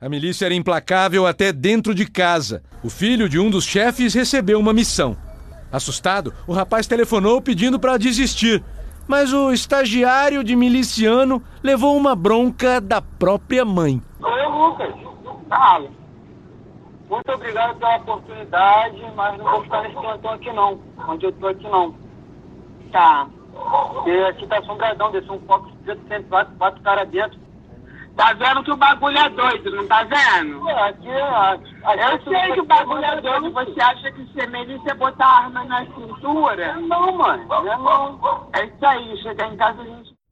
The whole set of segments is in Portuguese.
A milícia era implacável até dentro de casa. O filho de um dos chefes recebeu uma missão. Assustado, o rapaz telefonou pedindo para desistir, mas o estagiário de miliciano levou uma bronca da própria mãe. Oi, Lucas. Muito obrigado pela oportunidade, mas não vou ficar nesse plantão aqui não. Onde eu tô aqui não. Tá. Porque aqui tá assombradão, desceu um foco preto, sempre quatro, quatro caras dentro. Tá vendo que o bagulho é doido, não tá vendo? É, aqui, aqui, Eu sei que o bagulho é doido. Você acha que ser milícia é botar arma na cintura? Não, mano. Não. É isso aí, chegar em casa a gente.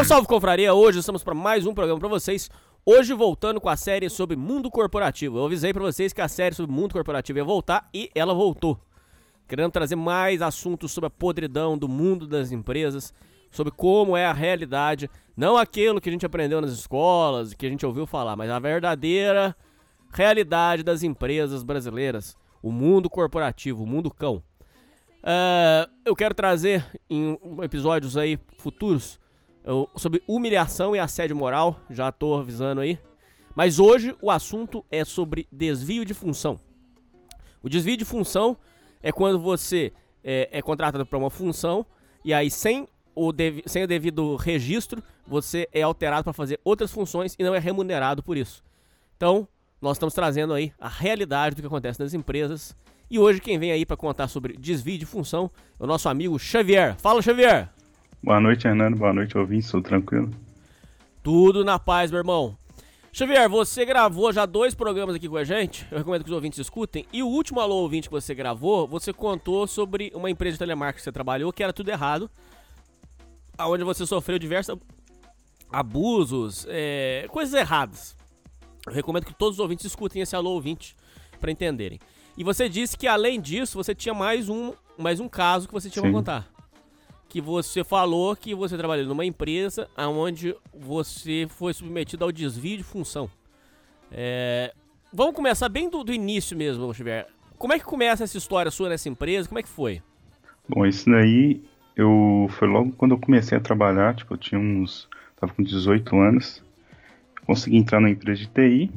Salve, salve, confraria! Hoje estamos para mais um programa para vocês. Hoje voltando com a série sobre mundo corporativo. Eu avisei para vocês que a série sobre mundo corporativo ia voltar e ela voltou. Querendo trazer mais assuntos sobre a podridão do mundo das empresas, sobre como é a realidade, não aquilo que a gente aprendeu nas escolas, que a gente ouviu falar, mas a verdadeira realidade das empresas brasileiras, o mundo corporativo, o mundo cão. Uh, eu quero trazer em episódios aí futuros sobre humilhação e assédio moral, já tô avisando aí. Mas hoje o assunto é sobre desvio de função. O desvio de função é quando você é, é contratado para uma função e aí sem o, sem o devido registro você é alterado para fazer outras funções e não é remunerado por isso. Então nós estamos trazendo aí a realidade do que acontece nas empresas. E hoje quem vem aí para contar sobre desvio de função é o nosso amigo Xavier. Fala Xavier! Boa noite, Hernando. Boa noite, ouvintes. Tudo tranquilo? Tudo na paz, meu irmão. Xavier, você gravou já dois programas aqui com a gente. Eu recomendo que os ouvintes escutem. E o último alô ouvinte que você gravou, você contou sobre uma empresa de telemarketing que você trabalhou, que era tudo errado. Onde você sofreu diversos abusos, é, coisas erradas. Eu recomendo que todos os ouvintes escutem esse alô ouvinte para entenderem. E você disse que além disso, você tinha mais um, mais um caso que você tinha pra Sim. contar. Que você falou que você trabalhou numa empresa onde você foi submetido ao desvio de função. É, Vamos começar bem do, do início mesmo, Xavier. Como é que começa essa história sua nessa empresa? Como é que foi? Bom, isso daí eu foi logo quando eu comecei a trabalhar, tipo, eu tinha uns. tava com 18 anos. Consegui entrar na empresa de TI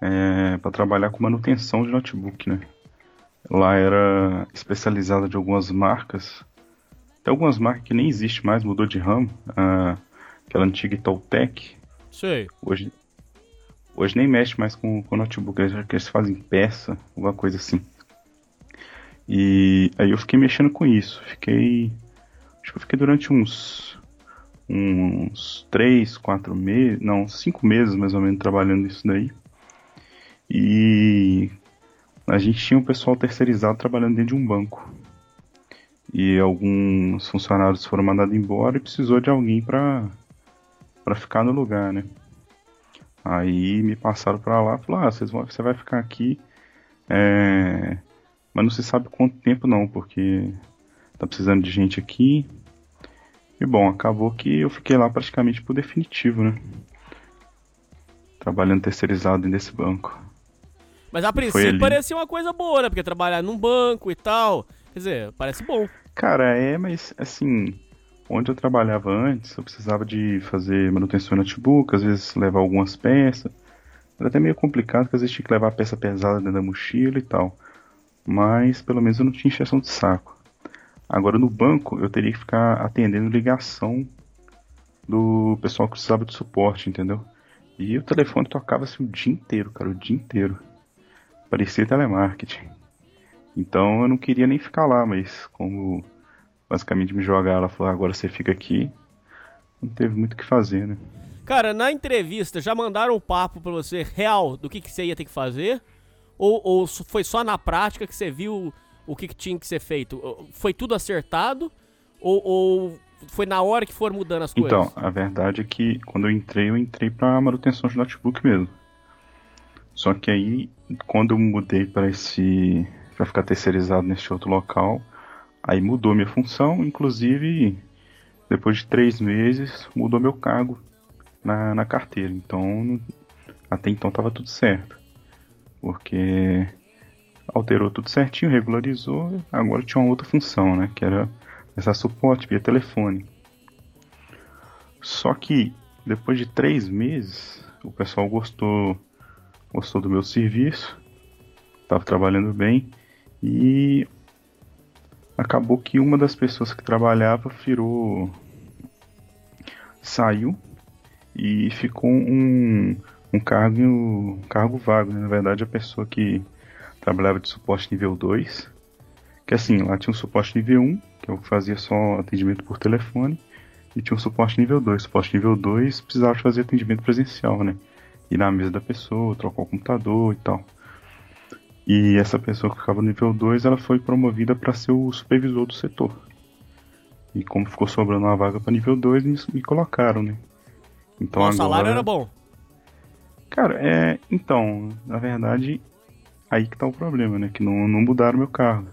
é, para trabalhar com manutenção de notebook, né? Lá era especializada de algumas marcas. Tem algumas marcas que nem existe mais, mudou de ramo. ah, aquela antiga Itautec. Sei. Hoje, hoje nem mexe mais com, com notebook, eles, eles fazem peça, alguma coisa assim. E aí eu fiquei mexendo com isso. Fiquei. Acho que eu fiquei durante uns. Uns 3, 4 meses. Não, 5 meses mais ou menos trabalhando nisso daí. E a gente tinha um pessoal terceirizado trabalhando dentro de um banco. E alguns funcionários foram mandados embora e precisou de alguém para para ficar no lugar, né? Aí me passaram pra lá, falaram, ah, vocês vão, você vai ficar aqui, é, mas não se sabe quanto tempo não, porque tá precisando de gente aqui. E bom, acabou que eu fiquei lá praticamente por definitivo, né? Trabalhando terceirizado nesse banco. Mas a princípio parecia uma coisa boa, né? Porque trabalhar num banco e tal. Quer dizer, parece bom. Cara, é, mas assim, onde eu trabalhava antes, eu precisava de fazer manutenção no notebook, às vezes levar algumas peças. Era até meio complicado, porque às vezes tinha que levar peça pesada dentro da mochila e tal. Mas pelo menos eu não tinha encheção de saco. Agora no banco eu teria que ficar atendendo ligação do pessoal que precisava de suporte, entendeu? E o telefone tocava assim o dia inteiro, cara, o dia inteiro. Parecia telemarketing. Então eu não queria nem ficar lá, mas como basicamente me jogaram, ela falou, agora você fica aqui, não teve muito o que fazer, né? Cara, na entrevista já mandaram o papo pra você real do que, que você ia ter que fazer? Ou, ou foi só na prática que você viu o que, que tinha que ser feito? Foi tudo acertado? Ou, ou, foi na hora que foram mudando as coisas? Então, a verdade é que quando eu entrei, eu entrei pra manutenção de notebook mesmo. Só que aí, quando eu mudei para esse. Para ficar terceirizado neste outro local, aí mudou minha função, inclusive depois de três meses mudou meu cargo na, na carteira. Então, até então estava tudo certo. Porque alterou tudo certinho, regularizou, agora tinha uma outra função, né? Que era essa suporte via telefone. Só que depois de três meses, o pessoal gostou, gostou do meu serviço, estava trabalhando bem e acabou que uma das pessoas que trabalhava virou saiu e ficou um, um cargo um cargo vago, né? na verdade a pessoa que trabalhava de suporte nível 2, que assim, lá tinha um suporte nível 1, que eu fazia só atendimento por telefone, e tinha um suporte nível 2. Suporte nível 2 precisava fazer atendimento presencial, né? Ir na mesa da pessoa, trocar o computador e tal. E essa pessoa que ficava no nível 2, ela foi promovida para ser o supervisor do setor. E como ficou sobrando uma vaga para nível 2, me, me, colocaram, né? Então o agora... salário era bom. Cara, é. Então, na verdade, aí que tá o problema, né? Que não, não mudaram meu cargo.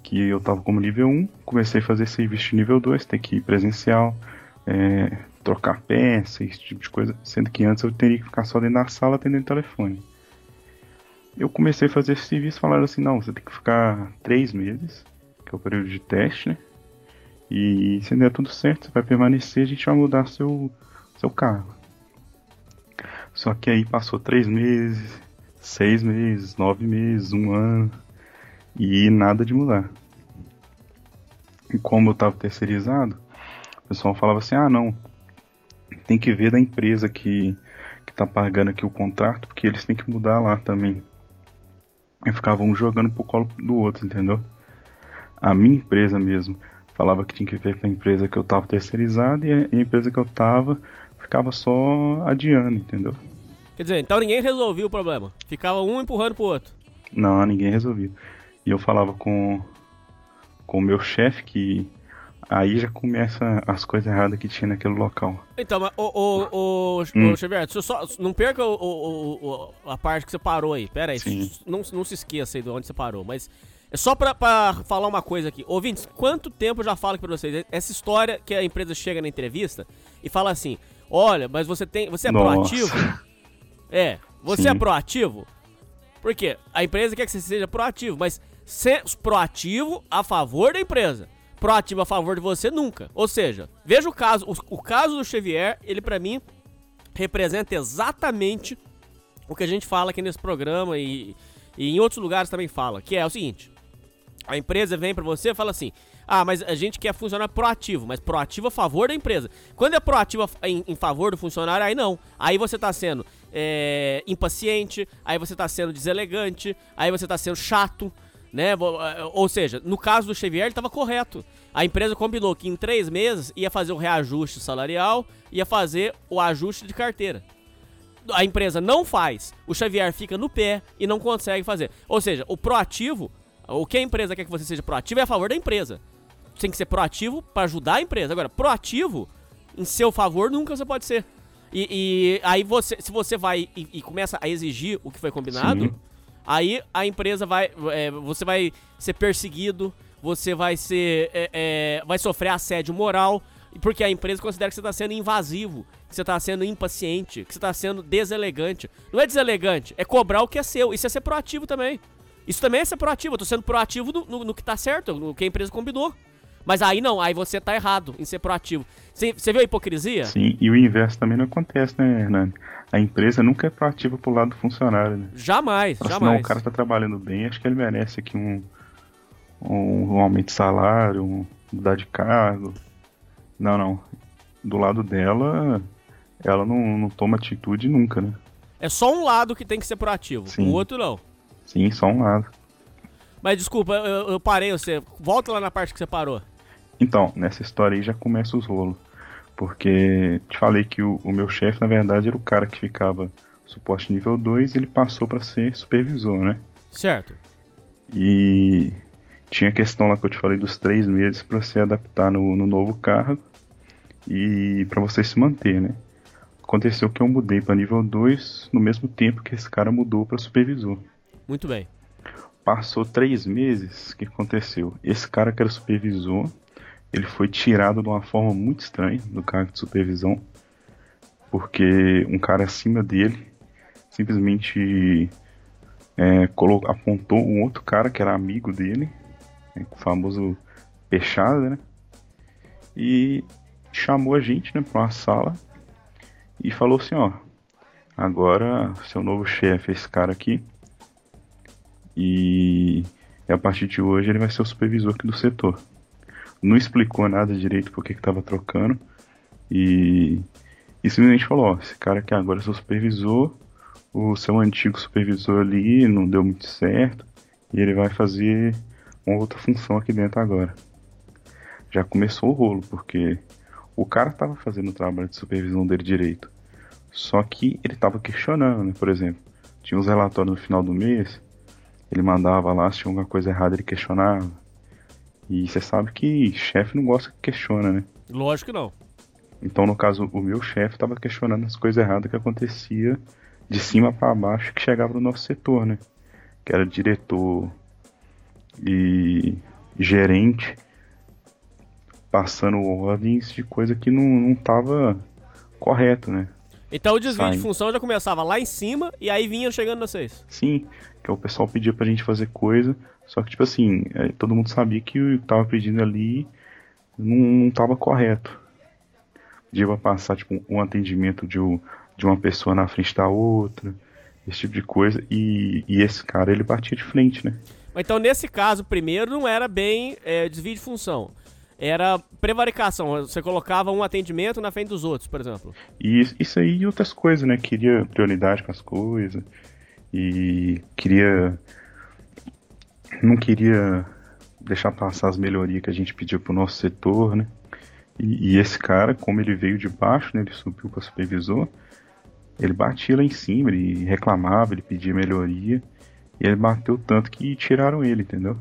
Que eu tava como nível 1, comecei a fazer serviço de nível 2, ter que ir presencial, é, trocar peça, esse tipo de coisa. Sendo que antes eu teria que ficar só dentro da sala atendendo telefone eu comecei a fazer esse serviço falaram assim, não, você tem que ficar três meses, que é o período de teste, né? E se der tudo certo, você vai permanecer, a gente vai mudar seu, seu cargo. Só que aí passou três meses, seis meses, nove meses, um ano, e nada de mudar. E como eu estava terceirizado, o pessoal falava assim, ah não, tem que ver da empresa que, que tá pagando aqui o contrato, porque eles têm que mudar lá também e ficavam um jogando pro colo do outro, entendeu? A minha empresa mesmo falava que tinha que ver com a empresa que eu tava terceirizado e a empresa que eu tava ficava só adiando, entendeu? Quer dizer, então ninguém resolvia o problema. Ficava um empurrando pro outro. Não, ninguém resolvia. E eu falava com com o meu chefe que Aí já começa as coisas erradas que tinha naquele local. Então, mas, o, o, o, hum. só, não perca o, o, o, a parte que você parou aí. Pera aí, não, não se esqueça aí de onde você parou. Mas é só pra, pra falar uma coisa aqui. Ouvintes, quanto tempo eu já falo aqui pra vocês? Essa história que a empresa chega na entrevista e fala assim: olha, mas você tem. Você é Nossa. proativo? É, você Sim. é proativo? Por quê? A empresa quer que você seja proativo, mas ser proativo a favor da empresa proativo a favor de você nunca. Ou seja, veja o caso, o, o caso do Xavier, ele para mim representa exatamente o que a gente fala aqui nesse programa e, e em outros lugares também fala, que é o seguinte: a empresa vem para você e fala assim: ah, mas a gente quer funcionar proativo, mas proativo a favor da empresa. Quando é proativo em, em favor do funcionário, aí não. Aí você tá sendo é, impaciente, aí você tá sendo deselegante, aí você tá sendo chato, né? É, ou seja, no caso do Xavier, ele estava correto. A empresa combinou que em três meses ia fazer o reajuste salarial, ia fazer o ajuste de carteira. A empresa não faz, o Xavier fica no pé e não consegue fazer. Ou seja, o proativo, o que a empresa quer que você seja proativo é a favor da empresa. Você tem que ser proativo para ajudar a empresa. Agora, proativo em seu favor nunca você pode ser. E, e aí você, se você vai e, e, começa a exigir o que foi combinado, Sim Aí a empresa vai. É, você vai ser perseguido, você vai ser. É, é, vai sofrer assédio moral, porque a empresa considera que você está sendo invasivo, que você está sendo impaciente, que você está sendo deselegante. Não é deselegante, é cobrar o que é seu. Isso é ser proativo também. Isso também é ser proativo. Eu tô sendo proativo no, no, no que está certo, no que a empresa combinou. Mas aí não, aí você tá errado em ser proativo. Você viu a hipocrisia? Sim, e o inverso também não acontece, né, Hernani? A empresa nunca é proativa pro lado do funcionário, né? Jamais, Mas, jamais. Não, o cara tá trabalhando bem, acho que ele merece aqui um, um, um aumento de salário, um, mudar de cargo. Não, não. Do lado dela, ela não, não toma atitude nunca, né? É só um lado que tem que ser proativo, Sim. o outro não. Sim, só um lado. Mas desculpa, eu, eu parei você. Volta lá na parte que você parou. Então, nessa história aí já começa os rolos. Porque te falei que o, o meu chefe, na verdade, era o cara que ficava suporte nível 2 e ele passou para ser supervisor, né? Certo. E tinha a questão lá que eu te falei dos três meses para se adaptar no, no novo cargo e para você se manter, né? Aconteceu que eu mudei para nível 2 no mesmo tempo que esse cara mudou para supervisor. Muito bem. Passou três meses, o que aconteceu? Esse cara que era supervisor, ele foi tirado de uma forma muito estranha do cargo de supervisão, porque um cara acima dele simplesmente é, apontou um outro cara que era amigo dele, né, o famoso Peixada, né? E chamou a gente né, para uma sala e falou assim: ó, agora seu novo chefe é esse cara aqui. E, e a partir de hoje ele vai ser o supervisor aqui do setor. Não explicou nada direito porque estava trocando. E, e simplesmente falou: ó, esse cara aqui agora é seu supervisor. O seu antigo supervisor ali não deu muito certo. E ele vai fazer uma outra função aqui dentro agora. Já começou o rolo, porque o cara estava fazendo o trabalho de supervisão dele direito. Só que ele estava questionando, né? Por exemplo, tinha uns relatórios no final do mês, ele mandava lá, se tinha alguma coisa errada, ele questionava. E você sabe que chefe não gosta que questiona, né? Lógico que não. Então, no caso, o meu chefe estava questionando as coisas erradas que acontecia de cima para baixo que chegava no nosso setor, né? Que era diretor e gerente passando ordens de coisa que não, não tava correto, né? Então o desvio de função já começava lá em cima e aí vinha chegando vocês. Sim, que o pessoal pedia pra gente fazer coisa, só que, tipo assim, é, todo mundo sabia que o que tava pedindo ali não, não tava correto. Pedia pra passar, tipo, um atendimento de, de uma pessoa na frente da outra, esse tipo de coisa, e, e esse cara, ele batia de frente, né? Então nesse caso, primeiro não era bem é, desvio de função. Era prevaricação. Você colocava um atendimento na frente dos outros, por exemplo. E is- isso aí e outras coisas, né? Queria prioridade com as coisas. E queria. Não queria deixar passar as melhorias que a gente pediu pro nosso setor, né? E, e esse cara, como ele veio de baixo, né? Ele subiu para supervisor. Ele batia lá em cima, ele reclamava, ele pedia melhoria. E ele bateu tanto que tiraram ele, entendeu?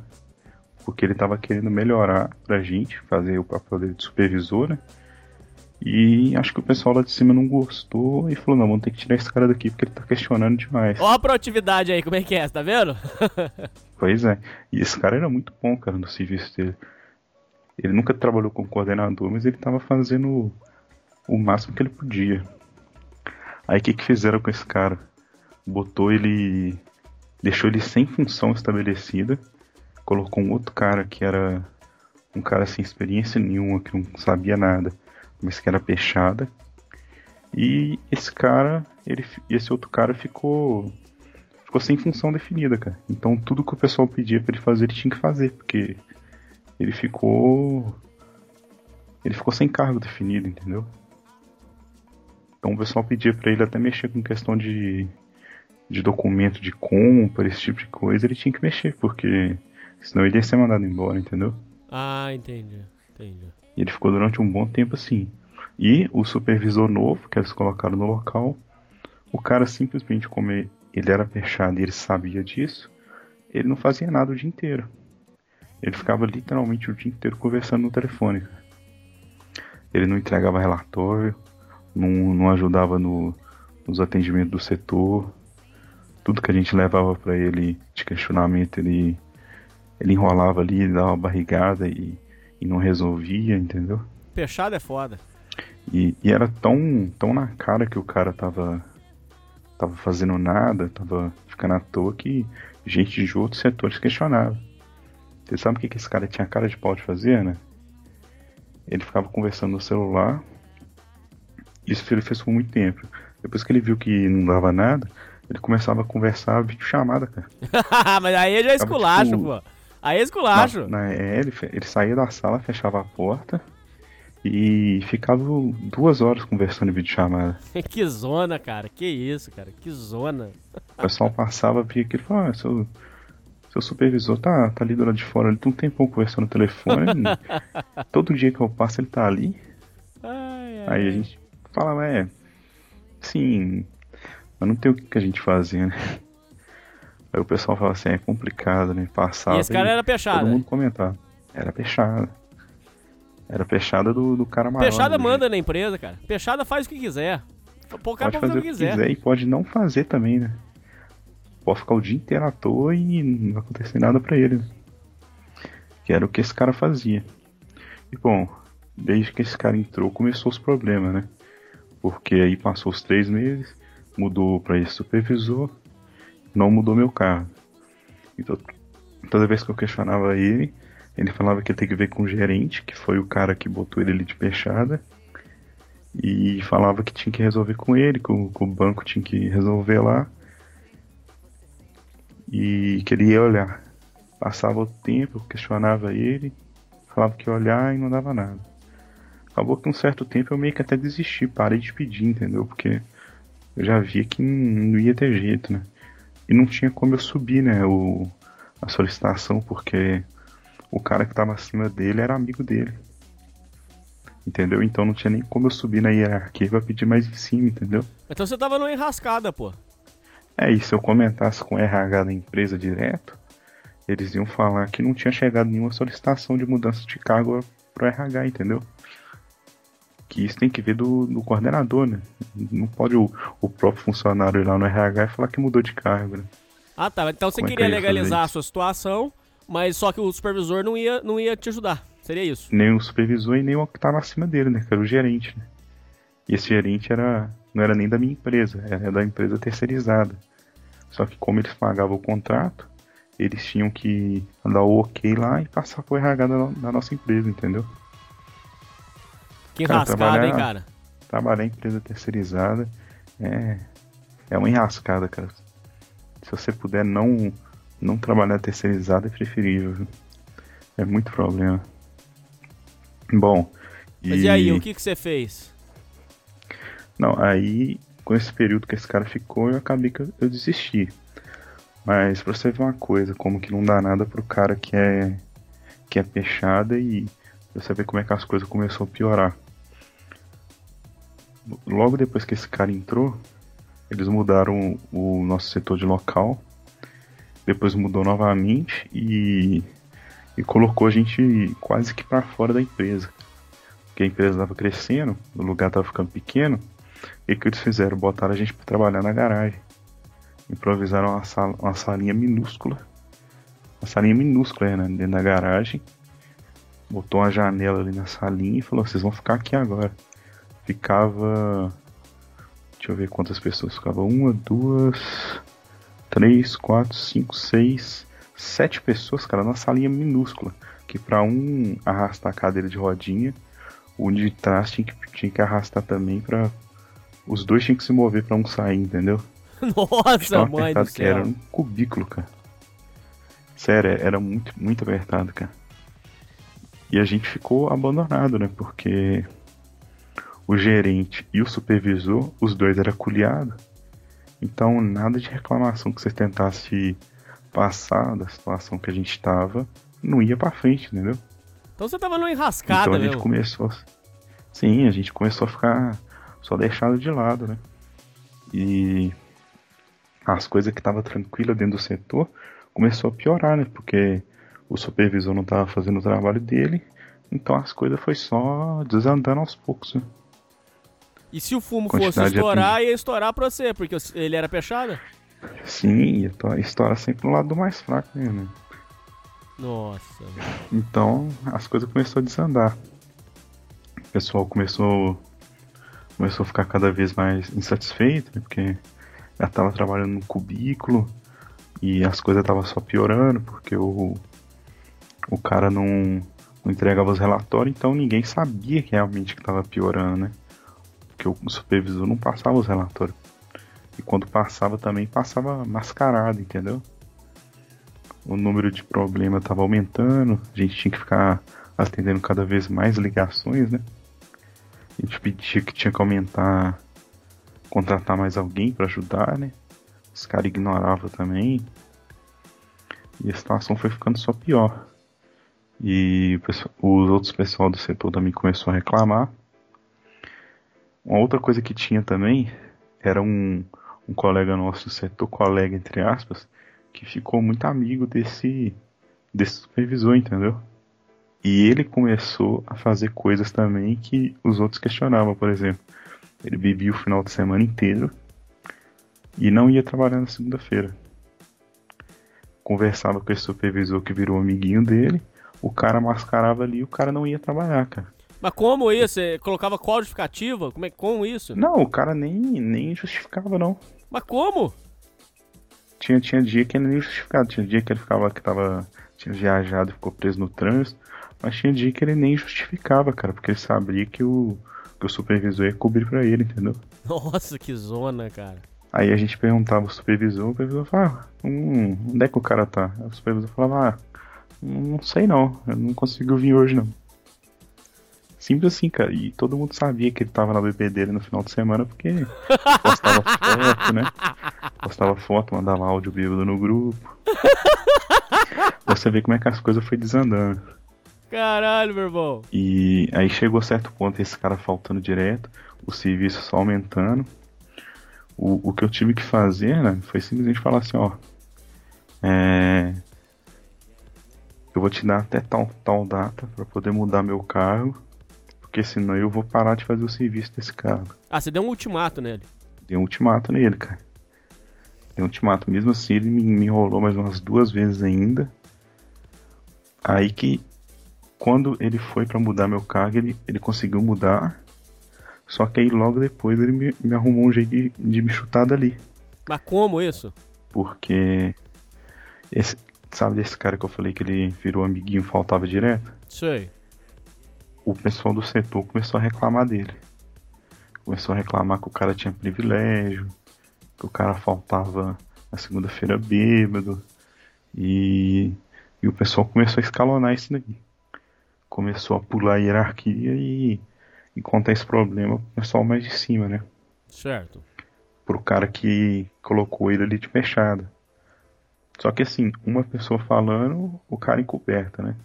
Porque ele tava querendo melhorar pra gente, fazer o papel dele de supervisor, né? E acho que o pessoal lá de cima não gostou e falou, não, vamos ter que tirar esse cara daqui porque ele tá questionando demais. Ó a proatividade aí, como é que é, tá vendo? Pois é. E esse cara era muito bom, cara, no serviço dele. Ele nunca trabalhou como coordenador, mas ele tava fazendo o máximo que ele podia. Aí o que que fizeram com esse cara? Botou ele. Deixou ele sem função estabelecida. Colocou um outro cara que era um cara sem experiência nenhuma, que não sabia nada, mas que era peixada. E esse cara, ele, esse outro cara ficou ficou sem função definida, cara. Então tudo que o pessoal pedia pra ele fazer, ele tinha que fazer, porque ele ficou ele ficou sem cargo definido, entendeu? Então o pessoal pedia pra ele até mexer com questão de de documento de compra, esse tipo de coisa, ele tinha que mexer, porque senão ele ia ser mandado embora, entendeu? Ah, entendi. Entendi. E ele ficou durante um bom tempo assim. E o supervisor novo, que eles colocaram no local, o cara simplesmente, como ele era fechado e ele sabia disso, ele não fazia nada o dia inteiro. Ele ficava literalmente o dia inteiro conversando no telefone. cara. Ele não entregava relatório, não, não ajudava no, nos atendimentos do setor. Tudo que a gente levava para ele de questionamento, ele, ele enrolava ali, dava uma barrigada e, e não resolvia, entendeu? Fechado é foda. E, e era tão, tão na cara que o cara tava, tava fazendo nada, tava ficando à toa que gente de outros setores questionava. Você sabe o que, que esse cara tinha cara de pau de fazer, né? Ele ficava conversando no celular. Isso ele fez por muito tempo. Depois que ele viu que não dava nada, ele começava a conversar vídeo chamada, cara. Mas aí já é esculacho, tipo, pô. Aí é esculacho. Na- na- é, ele, ele saía da sala, fechava a porta E ficava duas horas conversando em videochamada. que zona, cara. Que isso, cara. Que zona. O pessoal passava, via aquilo e falava, ah, seu, seu supervisor tá, tá ali do lado de fora, ele tem um tempão conversando no telefone. todo dia que eu passo ele tá ali. Ai, ai. Aí a gente fala, é. Sim, mas não tem o que a gente fazer, né? Aí o pessoal fala assim, é complicado, né? Passava. E esse cara e era peixada. Todo mundo comentava. Era peixada. Era peixada do, do cara maior. Peixada manda na empresa, cara. Peixada faz o que quiser. Pô, cara Pode fazer o que quiser. e pode não fazer também, né? Pode ficar o dia inteiro à toa e não acontecer nada pra ele. né? Que era o que esse cara fazia. E bom, desde que esse cara entrou, começou os problemas, né? Porque aí passou os três meses, mudou pra esse supervisor, não mudou meu cargo. Então, toda vez que eu questionava ele, ele falava que ter que ver com o gerente, que foi o cara que botou ele ali de peixada. E falava que tinha que resolver com ele, que o, o banco tinha que resolver lá. E que ele ia olhar. Passava o tempo, eu questionava ele, falava que ia olhar e não dava nada. Acabou que um certo tempo eu meio que até desisti, parei de pedir, entendeu? Porque eu já via que não, ia ter jeito, né? E não tinha como eu subir, né, o, a solicitação, porque o cara que tava acima dele era amigo dele. Entendeu? Então não tinha nem como eu subir na hierarquia pra pedir mais em cima, entendeu? Então você tava numa enrascada, pô. É, e se eu comentasse com o RH da empresa direto, eles iam falar que não tinha chegado nenhuma solicitação de mudança de cargo pro RH, entendeu? Que isso tem que ver do, do coordenador, né? Não pode o, o próprio funcionário ir lá no RH e falar que mudou de cargo, né? Ah, tá. Então você Como é que queria ia fazer legalizar a sua situação, mas só que o supervisor não ia, não ia te ajudar. Seria isso. Nem o supervisor e nem o que tava acima dele, né? Que era o gerente, né? E esse gerente era, não era nem da minha empresa, era da empresa terceirizada. Só que como eles pagavam o contrato, eles tinham que dar o ok lá e passar pro RH da, da nossa empresa, entendeu? Que Cara, enrascada, trabalhar- hein, cara? Trabalhar em empresa terceirizada é, é uma enrascada, cara. Se você puder não, não trabalhar terceirizado, é preferível. viu? É muito problema. Bom, Mas e aí, o que, que você fez? Não, aí com esse período que esse cara ficou, eu acabei que eu, eu desisti. Mas pra você ver uma coisa, como que não dá nada pro cara que é que é peixada e você ver como é que as coisas começou a piorar. Logo depois que esse cara entrou, eles mudaram o nosso setor de local. Depois mudou novamente e, e colocou a gente quase que para fora da empresa. Porque a empresa estava crescendo, o lugar estava ficando pequeno. E o que eles fizeram? Botaram a gente para trabalhar na garagem. Improvisaram uma, sala, uma salinha minúscula. Uma salinha minúscula né, dentro da garagem. Botou uma janela ali na salinha e falou: vocês vão ficar aqui agora. Ficava. Deixa eu ver quantas pessoas. Ficava uma, duas, três, quatro, cinco, seis, sete pessoas, cara, numa salinha minúscula. Que para um arrastar a cadeira de rodinha, o de trás tinha que, tinha que arrastar também para os dois tinham que se mover para um sair, entendeu? Nossa, mãe do que era céu. um cubículo, cara. Sério, era muito, muito apertado, cara. E a gente ficou abandonado, né? Porque o gerente e o supervisor, os dois eram culiados. Então, nada de reclamação que você tentasse passar da situação que a gente tava, não ia pra frente, entendeu? Então você tava numa enrascada, então a gente mesmo. começou. Sim, a gente começou a ficar só deixado de lado, né? E as coisas que estavam tranquilas dentro do setor começou a piorar, né? Porque o supervisor não estava fazendo o trabalho dele, então as coisas foi só desandando aos poucos. Né? E se o fumo fosse estourar, ia estourar pra você, porque ele era peixada? Sim, e a história sempre no lado do mais fraco, né? Nossa. Então as coisas começaram a desandar. O pessoal começou começou a ficar cada vez mais insatisfeito, né? Porque já estava trabalhando no cubículo e as coisas estavam só piorando, porque o, o cara não, não entregava os relatórios, então ninguém sabia que realmente que estava piorando, né? Porque o supervisor não passava os relatórios. E quando passava também passava mascarado, entendeu? O número de problemas estava aumentando, a gente tinha que ficar atendendo cada vez mais ligações, né? A gente pedia que tinha que aumentar, contratar mais alguém para ajudar, né? Os caras ignoravam também. E a situação foi ficando só pior. E os outros pessoal do setor também começou a reclamar. Uma outra coisa que tinha também era um, um colega nosso setor, colega entre aspas, que ficou muito amigo desse, desse supervisor, entendeu? E ele começou a fazer coisas também que os outros questionavam, por exemplo. Ele bebia o final de semana inteiro e não ia trabalhar na segunda-feira. Conversava com esse supervisor que virou amiguinho dele, o cara mascarava ali e o cara não ia trabalhar, cara. Mas como isso? Você colocava qual justificativa? Como é como isso? Não, o cara nem, nem justificava, não. Mas como? Tinha, tinha dia que ele nem justificava. Tinha dia que ele ficava que tava. Tinha viajado e ficou preso no trânsito. Mas tinha dia que ele nem justificava, cara, porque ele sabia que o, que o supervisor ia cobrir pra ele, entendeu? Nossa, que zona, cara. Aí a gente perguntava ao supervisor, o supervisor falava, ah, hum, onde é que o cara tá? Aí o supervisor falava, ah, não sei não, eu não consigo vir hoje não. Simples assim, cara. E todo mundo sabia que ele tava na bebê dele no final de semana porque postava foto, né? Postava foto, mandava áudio bêbado no grupo. Você vê como é que as coisas foi desandando. Caralho, meu irmão. E aí chegou a certo ponto esse cara faltando direto, o serviço só aumentando. O, o que eu tive que fazer, né, foi simplesmente falar assim, ó. É, eu vou te dar até tal, tal data para poder mudar meu cargo, porque senão eu vou parar de fazer o serviço desse cargo. Ah, você deu um ultimato nele? Dei um ultimato nele, cara. Dei um ultimato. Mesmo assim, ele me, me enrolou mais umas duas vezes ainda. Aí que, quando ele foi para mudar meu cargo, ele, ele conseguiu mudar. Só que aí logo depois ele me, me arrumou um jeito de, de me chutar dali. Mas como isso? Porque esse, Sabe desse cara que eu falei que ele virou amiguinho e faltava direto? Sei. O pessoal do setor começou a reclamar dele. Começou a reclamar que o cara tinha privilégio, que o cara faltava na segunda-feira bêbado. E, e o pessoal começou a escalonar isso daí. Começou a pular a hierarquia e, e contar esse problema pro pessoal mais de cima, né? Certo. Pro cara que colocou ele ali de fechada. Só que assim, uma pessoa falando, o cara encoberta, né?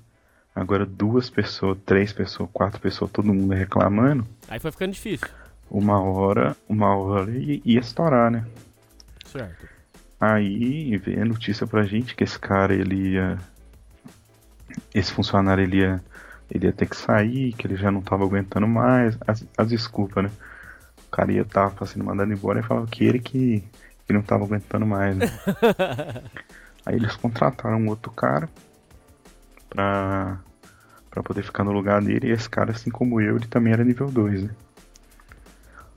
Agora duas pessoas, três pessoas, quatro pessoas, todo mundo reclamando. Aí foi ficando difícil. Uma hora, uma hora ia estourar, né? Certo. Aí veio a notícia pra gente que esse cara ele ia. Esse funcionário ele ia, ele ia ter que sair, que ele já não tava aguentando mais. As, as desculpas, né? O cara ia estar tá sendo mandado embora e falava que ele que, que não tava aguentando mais, né? Aí eles contrataram um outro cara pra, pra poder ficar no lugar dele. E esse cara, assim como eu, ele também era nível 2, né?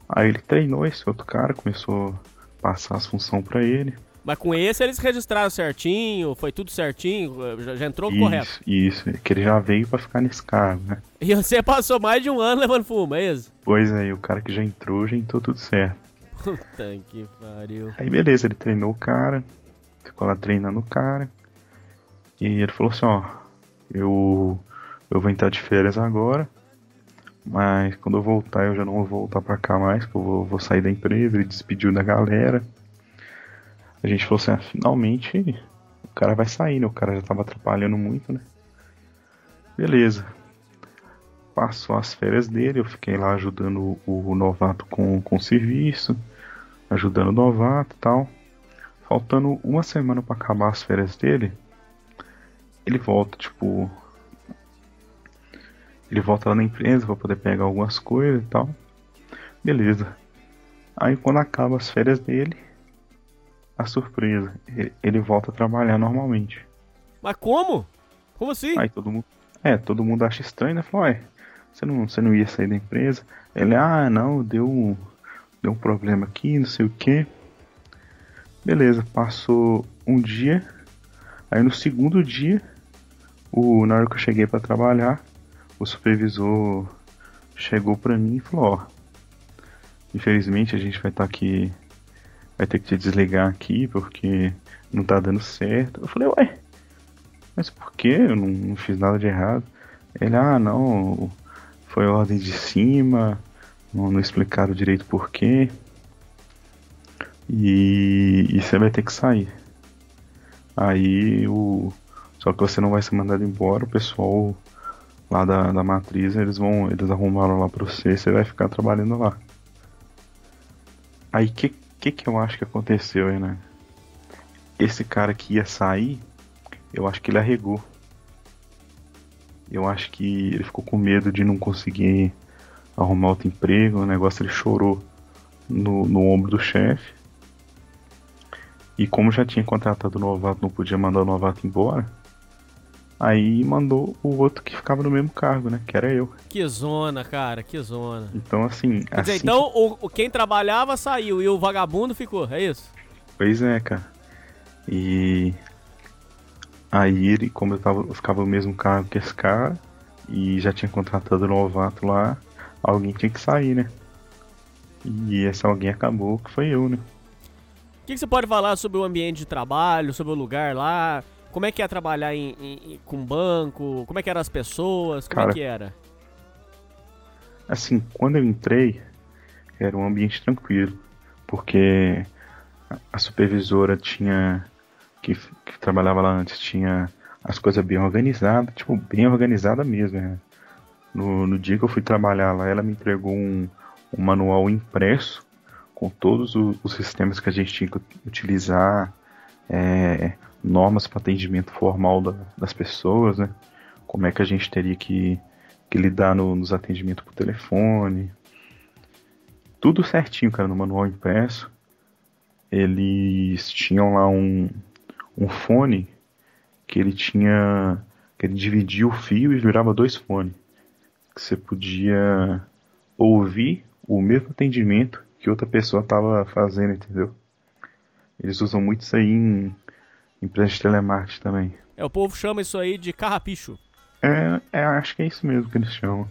Aí ele treinou esse outro cara, começou a passar as funções para ele. Mas com esse eles registraram certinho, foi tudo certinho, já, já entrou isso, correto. Isso, que ele já veio para ficar nesse cargo, né? E você passou mais de um ano levando fumo, é isso? Pois é, o cara que já entrou, já entrou tudo certo. Puta que pariu. Aí beleza, ele treinou o cara, ficou lá treinando o cara. E ele falou assim, ó, eu, eu vou entrar de férias agora, mas quando eu voltar eu já não vou voltar pra cá mais, porque eu vou, vou sair da empresa, ele despediu da galera. A gente falou assim, ah, finalmente o cara vai sair, né? O cara já tava atrapalhando muito, né? Beleza. Passou as férias dele, eu fiquei lá ajudando o, o novato com, com o serviço, ajudando o novato e tal. Faltando uma semana para acabar as férias dele, ele volta, tipo. Ele volta lá na empresa para poder pegar algumas coisas e tal. Beleza. Aí quando acaba as férias dele, a surpresa, ele, ele volta a trabalhar normalmente. Mas como? Como assim? Aí todo mundo. É, todo mundo acha estranho, né? Fala, ué, você não, você não ia sair da empresa? Ele, ah, não, deu, deu um problema aqui, não sei o que. Beleza, passou um dia. Aí no segundo dia, o, na hora que eu cheguei para trabalhar, o supervisor chegou para mim e falou: Ó, infelizmente a gente vai estar tá aqui, vai ter que te desligar aqui porque não tá dando certo. Eu falei: Ué, mas por que? Eu não, não fiz nada de errado. Ele: Ah, não, foi ordem de cima, Não, não explicaram direito porquê. E, e você vai ter que sair. Aí o. Só que você não vai ser mandado embora, o pessoal lá da, da matriz, eles vão. Eles arrumaram lá pra você, você vai ficar trabalhando lá. Aí que que, que eu acho que aconteceu aí, né? Esse cara que ia sair, eu acho que ele arregou. Eu acho que ele ficou com medo de não conseguir arrumar outro emprego, o negócio ele chorou no, no ombro do chefe. E como já tinha contratado o novato, não podia mandar o novato embora. Aí mandou o outro que ficava no mesmo cargo, né? Que era eu. Que zona, cara, que zona. Então, assim. Quer dizer, assim então o, quem trabalhava saiu e o vagabundo ficou, é isso? Pois é, cara. E. Aí ele, como eu, tava, eu ficava no mesmo cargo que esse cara, e já tinha contratado o novato lá, alguém tinha que sair, né? E esse alguém acabou, que foi eu, né? O que, que você pode falar sobre o ambiente de trabalho, sobre o lugar lá? Como é que é trabalhar em, em- com banco? Como é que eram as pessoas? Como é Cara, que era? Assim, quando eu entrei, era um ambiente tranquilo, porque a- supervisora tinha, que, que trabalhava lá antes, tinha as coisas bem organizadas, tipo, bem organizada mesmo, né? No, no dia que eu fui trabalhar lá, ela me entregou um, um manual impresso com todos o- os sistemas que a gente tinha que utilizar, é, normas para atendimento formal da- das pessoas, né? Como é que a gente teria que, que lidar no- nos atendimentos por telefone. Tudo certinho, cara, no manual impresso. Eles tinham lá um, um fone que ele tinha. que ele dividia o fio e virava dois fones. Que você podia ouvir o mesmo atendimento que outra pessoa estava fazendo, entendeu? Eles usam muito isso aí em empresas de telemarketing também. É, o povo chama isso aí de carrapicho. É, é, acho que é isso mesmo que eles chamam.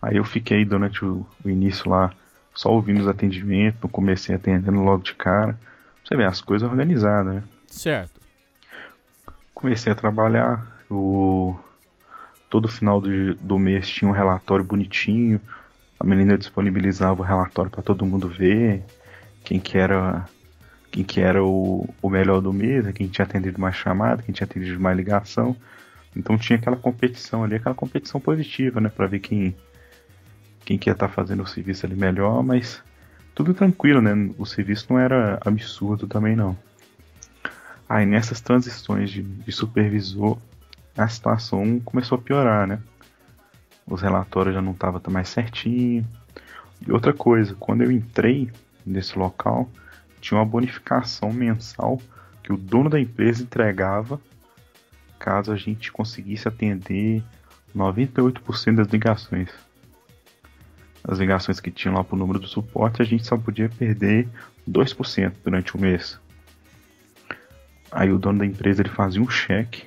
Aí eu fiquei durante o, o início lá só ouvindo os atendimentos, não comecei atendendo logo de cara. Você vê, as coisas organizadas, né? Certo. Comecei a trabalhar, o... todo final de- do mês tinha um relatório bonitinho, a menina disponibilizava o relatório para todo mundo ver, quem que era, quem que era o, o melhor do mês, quem tinha atendido mais chamada, quem tinha atendido mais ligação. Então tinha aquela competição ali, aquela competição positiva, né, para ver quem quem que ia estar fazendo o serviço ali melhor, mas tudo tranquilo, né? O serviço não era absurdo também não. Aí nessas transições de, de supervisor, a situação começou a piorar, né? Os relatórios já não estavam mais certinho. E outra coisa, quando eu entrei nesse local, tinha uma bonificação mensal que o dono da empresa entregava caso a gente conseguisse atender 98% das ligações. As ligações que tinham lá pro número do suporte, a gente só podia perder 2% durante o mês. Aí o dono da empresa ele fazia um cheque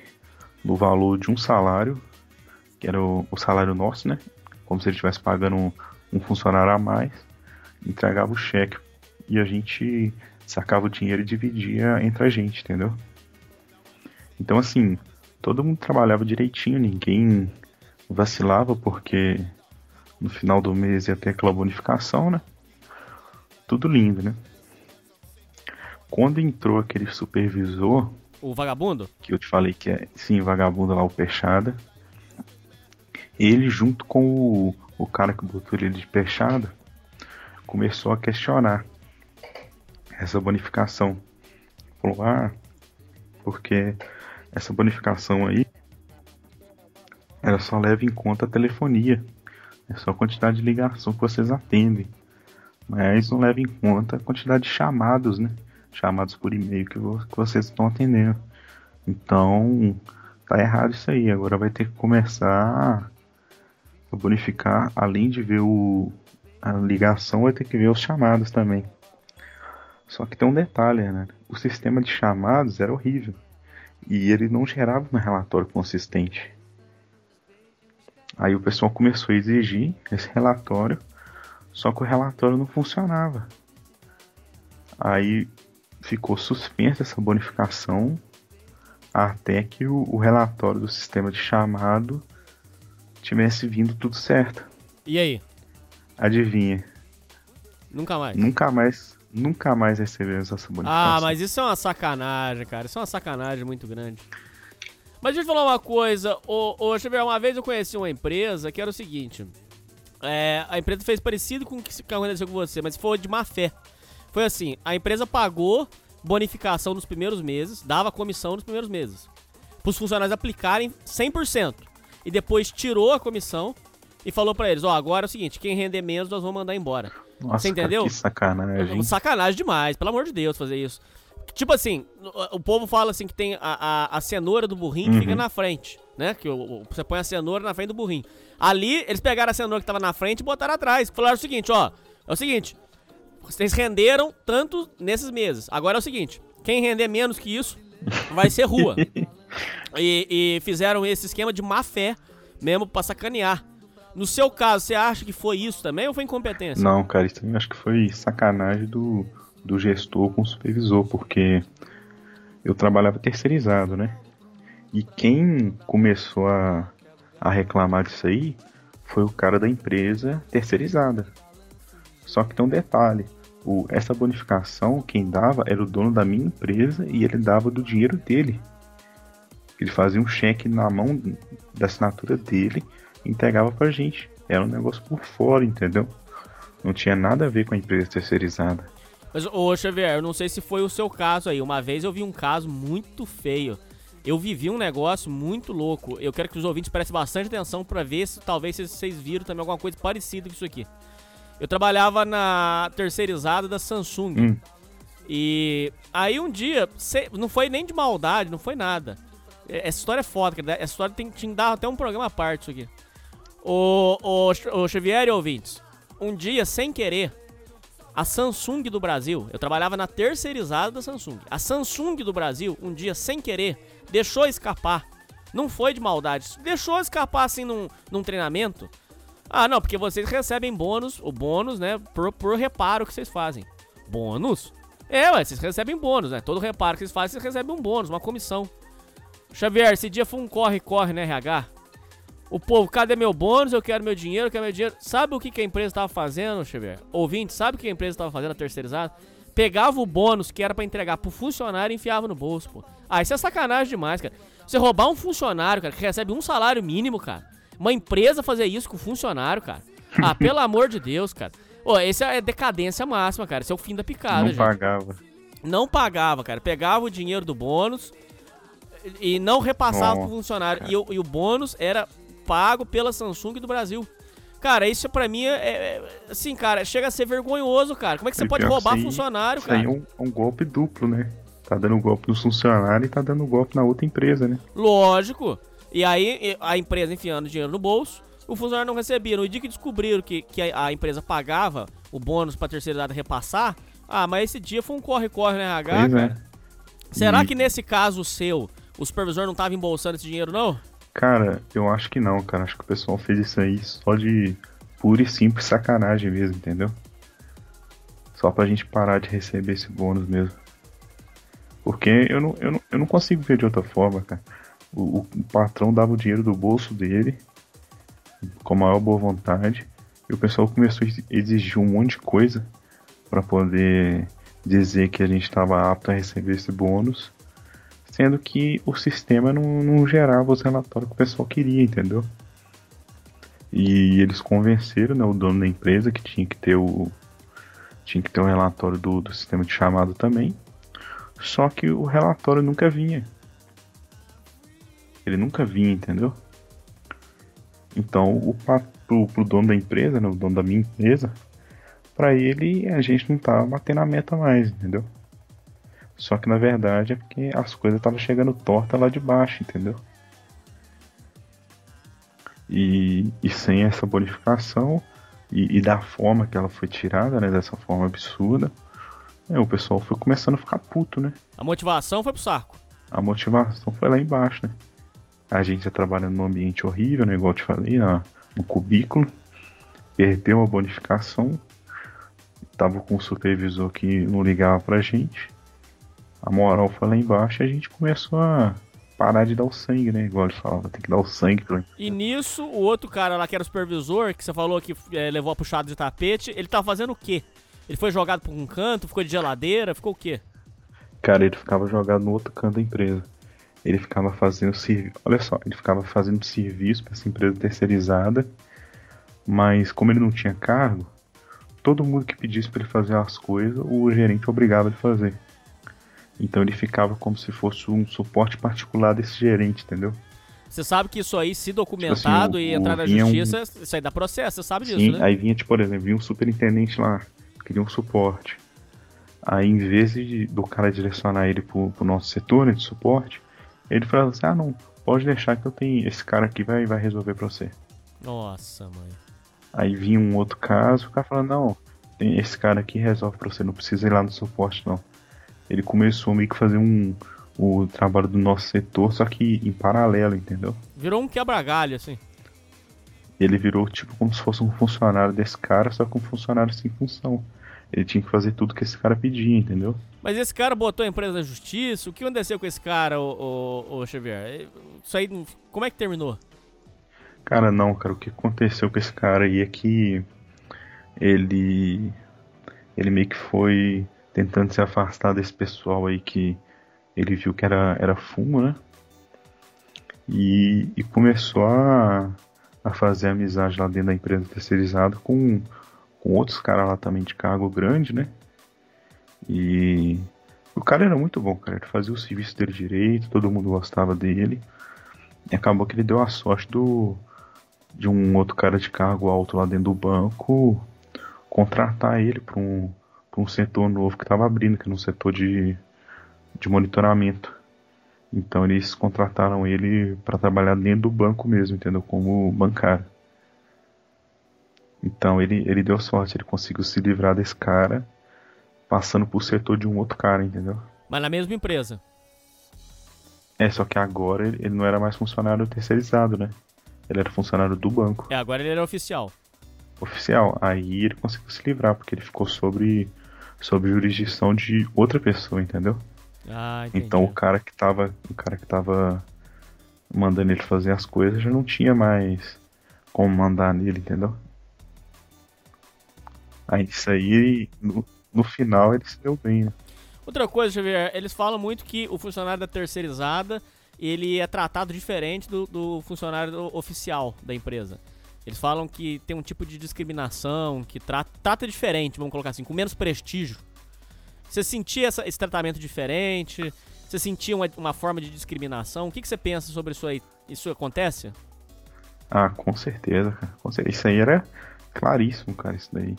no valor de um salário, que era o, o salário nosso, né? Como se ele estivesse pagando um, um funcionário a mais, entregava o cheque e a gente sacava o dinheiro e dividia entre a gente, entendeu? Então assim, todo mundo trabalhava direitinho, ninguém vacilava porque no final do mês ia ter aquela bonificação, né? Tudo lindo, né? Quando entrou aquele supervisor, O vagabundo? que eu te falei que é sim vagabundo lá, o Peixada, ele junto com o, o cara que botou ele de Peixada começou a questionar essa bonificação. Falou, ah, porque essa bonificação aí ela só leva em conta a telefonia. É só a quantidade de ligação que vocês atendem. Mas não leva em conta a quantidade de chamados, né? Chamados por e-mail que, vo- que vocês estão atendendo. Então, tá errado isso aí. Agora vai ter que começar a bonificar, além de ver o, a ligação, vai ter que ver os chamados também. Só que tem um detalhe, né? O sistema de chamados era horrível. E ele não gerava um relatório consistente. Aí o pessoal começou a exigir esse relatório, só que o relatório não funcionava. Aí ficou suspensa essa bonificação até que o, o relatório do sistema de chamado tivesse vindo tudo certo. E aí? Adivinha? Nunca mais. Nunca mais, nunca mais recebemos essa bonificação. Ah, mas isso é uma sacanagem, cara. Isso é uma sacanagem muito grande. Mas deixa eu te falar uma coisa. Ô, ô Xavier, uma vez eu conheci uma empresa que era o seguinte. É, a empresa fez parecido com o que aconteceu com você, mas foi de má fé. Foi assim, a empresa pagou bonificação nos primeiros meses, dava comissão nos primeiros meses. Para os funcionários aplicarem 100%. E depois tirou a comissão e falou para eles, ó, oh, agora é o seguinte, quem render menos nós vamos mandar embora. Nossa, Você entendeu? Cara, que sacanagem. Sacanagem demais, pelo amor de Deus, fazer isso. Tipo assim, o povo fala assim que tem a, a, a cenoura do burrinho que uhum. fica na frente, né? Que o, o, você põe a cenoura na frente do burrinho. Ali, eles pegaram a cenoura que tava na frente e botaram atrás. Falaram o seguinte, ó, é o seguinte, vocês renderam tanto nesses meses. Agora é o seguinte, quem render menos que isso vai ser rua. e, e fizeram esse esquema de má fé mesmo pra sacanear. No seu caso, você acha que foi isso também ou foi incompetência? Não, cara, isso também acho que foi sacanagem do, do gestor com o supervisor, porque eu trabalhava terceirizado, né? E quem começou a, a reclamar disso aí foi o cara da empresa terceirizada. Só que tem um detalhe: o, essa bonificação, quem dava era o dono da minha empresa e ele dava do dinheiro dele. Ele fazia um cheque na mão da assinatura dele entregava pra gente. Era um negócio por fora, entendeu? Não tinha nada a ver com a empresa terceirizada. Mas, ô Xavier, eu não sei se foi o seu caso aí. Uma vez eu vi um caso muito feio. Eu vivi um negócio muito louco. Eu quero que os ouvintes prestem bastante atenção para ver se talvez vocês viram também alguma coisa parecida com isso aqui. Eu trabalhava na terceirizada da Samsung. Hum. E aí um dia, não foi nem de maldade, não foi nada. Essa história é foda, cara. Essa história tem que dar até um programa à parte isso aqui. O, o, o Xavier e ouvintes, um dia, sem querer, a Samsung do Brasil, eu trabalhava na terceirizada da Samsung. A Samsung do Brasil, um dia, sem querer, deixou escapar. Não foi de maldade, deixou escapar assim num, num treinamento. Ah, não, porque vocês recebem bônus, o bônus, né, por, por reparo que vocês fazem. Bônus? É, ué, vocês recebem bônus, né? Todo reparo que vocês fazem, vocês recebem um bônus, uma comissão. Xavier, esse dia foi um corre-corre na RH. O povo, cadê meu bônus? Eu quero meu dinheiro, eu quero meu dinheiro. Sabe o que, que a empresa estava fazendo, Xavier? Ouvinte, sabe o que a empresa estava fazendo, a terceirizada? Pegava o bônus que era para entregar pro funcionário e enfiava no bolso, pô. Ah, isso é sacanagem demais, cara. Você roubar um funcionário, cara, que recebe um salário mínimo, cara. Uma empresa fazer isso com o funcionário, cara. Ah, pelo amor de Deus, cara. Ô, esse é decadência máxima, cara. Esse é o fim da picada, Não gente. pagava. Não pagava, cara. Pegava o dinheiro do bônus e não repassava pro funcionário. E, e, o bônus era pago pela Samsung do Brasil. Cara, isso pra mim é, é, Assim, cara, chega a ser vergonhoso, cara. Como é que você e pode roubar aí, funcionário, cara? Isso aí é um, um, golpe duplo, né? Tá dando golpe no funcionário e tá dando golpe na outra empresa, né? Lógico. E aí a empresa enfiando dinheiro no bolso, o funcionário não recebia. No dia que descobriram que, que a, a empresa pagava o bônus pra terceirizada repassar, ah, mas esse dia foi um corre-corre na RH, pois cara. É. Será e... que nesse caso seu, o supervisor não tava embolsando esse dinheiro, não? Cara, eu acho que não, cara. Acho que o pessoal fez isso aí só de pura e simples sacanagem mesmo, entendeu? Só pra gente parar de receber esse bônus mesmo. Porque eu não, eu não, eu não consigo ver de outra forma, cara. O, o patrão dava o dinheiro do bolso dele, com a maior boa vontade, e o pessoal começou a exigir um monte de coisa para poder dizer que a gente estava apto a receber esse bônus sendo que o sistema não, não gerava os relatórios que o pessoal queria, entendeu? E eles convenceram né, o dono da empresa que tinha que ter o tinha que ter um relatório do, do sistema de chamado também. Só que o relatório nunca vinha. Ele nunca vinha, entendeu? Então, o pro, pro dono da empresa, né, o dono da minha empresa, para ele a gente não tava batendo a meta mais, entendeu? Só que na verdade é porque as coisas estavam chegando torta lá de baixo, entendeu? E, e sem essa bonificação e, e, da forma que ela foi tirada, né? Dessa forma absurda, é, o pessoal foi começando a ficar puto, né? A motivação foi pro saco. A motivação foi lá embaixo, né? A gente já trabalhando num ambiente horrível, né? Igual eu te falei, no cubículo. Perdeu a bonificação. Tava com um supervisor que não ligava pra gente a moral foi lá embaixo e a gente começou a parar de dar o sangue, né? Igual ele falava, tem que dar o sangue pra E nisso, o outro cara lá que era o supervisor, que você falou que é, levou a puxada de tapete, ele tava fazendo o quê? Ele foi jogado pra um canto, ficou de geladeira, ficou o quê? Cara, ele ficava jogado no outro canto da empresa. Ele ficava fazendo serviço. Olha só, ele ficava fazendo serviço pra essa empresa terceirizada. Mas como ele não tinha cargo, todo mundo que pedisse para ele fazer as coisas, o gerente obrigava ele a fazer. Então ele ficava como se fosse um suporte particular desse gerente, entendeu? Você sabe que isso aí, se documentado tipo assim, o, e entrar na justiça, um... isso aí dá processo, você sabe disso, Sim, né? aí vinha, tipo, por exemplo, vinha um superintendente lá, queria um suporte. Aí, em vez de, do cara direcionar ele pro, pro nosso setor né, de suporte, ele falava assim, ah, não, pode deixar que eu tenho, esse cara aqui vai, vai resolver pra você. Nossa, mãe. Aí vinha um outro caso, o cara falando, não, tem esse cara aqui resolve pra você, não precisa ir lá no suporte não. Ele começou meio que fazer um o trabalho do nosso setor, só que em paralelo, entendeu? Virou um quebra-galho, assim. Ele virou tipo como se fosse um funcionário desse cara, só que um funcionário sem função. Ele tinha que fazer tudo que esse cara pedia, entendeu? Mas esse cara botou a empresa na justiça? O que aconteceu com esse cara, o, o, o Xavier? Isso aí, como é que terminou? Cara, não, cara. O que aconteceu com esse cara aí é que ele. Ele meio que foi tentando se afastar desse pessoal aí que ele viu que era, era fumo, né? E, e começou a, a fazer amizade lá dentro da empresa terceirizada com, com outros caras lá também de cargo grande, né? E o cara era muito bom, cara. Ele fazia o serviço dele direito, todo mundo gostava dele. E acabou que ele deu a sorte do, de um outro cara de cargo alto lá dentro do banco contratar ele para um, um setor novo que estava abrindo, que era um setor de, de monitoramento. Então eles contrataram ele para trabalhar dentro do banco mesmo, entendeu? Como bancário. Então ele, ele deu sorte, ele conseguiu se livrar desse cara passando por setor de um outro cara, entendeu? Mas na mesma empresa. É, só que agora ele, ele não era mais funcionário terceirizado, né? Ele era funcionário do banco. É, agora ele era oficial. Oficial. Aí ele conseguiu se livrar, porque ele ficou sobre, sobre jurisdição de outra pessoa, entendeu? Ah, entendi. Então o cara que tava. O cara que tava mandando ele fazer as coisas já não tinha mais como mandar nele, entendeu? Aí isso aí, no, no final ele se deu bem, né? Outra coisa, Xavier, eles falam muito que o funcionário da terceirizada ele é tratado diferente do, do funcionário oficial da empresa. Eles falam que tem um tipo de discriminação, que trata, trata diferente, vamos colocar assim, com menos prestígio. Você sentia essa, esse tratamento diferente? Você sentia uma, uma forma de discriminação? O que, que você pensa sobre isso aí? Isso acontece? Ah, com certeza, cara. Com certeza. Isso aí era claríssimo, cara, isso daí.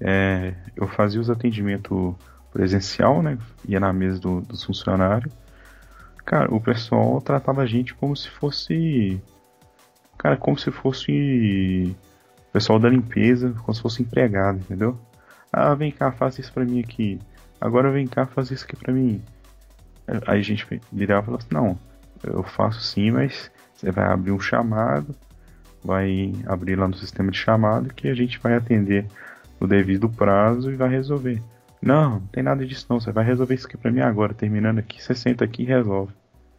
É, eu fazia os atendimentos presencial, né? Ia na mesa do, dos funcionários. Cara, o pessoal tratava a gente como se fosse. Cara, como se fosse. O pessoal da limpeza, como se fosse empregado, entendeu? Ah, vem cá, faz isso pra mim aqui. Agora vem cá, faz isso aqui pra mim. Aí a gente virava e falava assim: Não, eu faço sim, mas você vai abrir um chamado, vai abrir lá no sistema de chamado que a gente vai atender no devido prazo e vai resolver. Não, não tem nada disso não. Você vai resolver isso aqui pra mim agora. Terminando aqui, você senta aqui e resolve.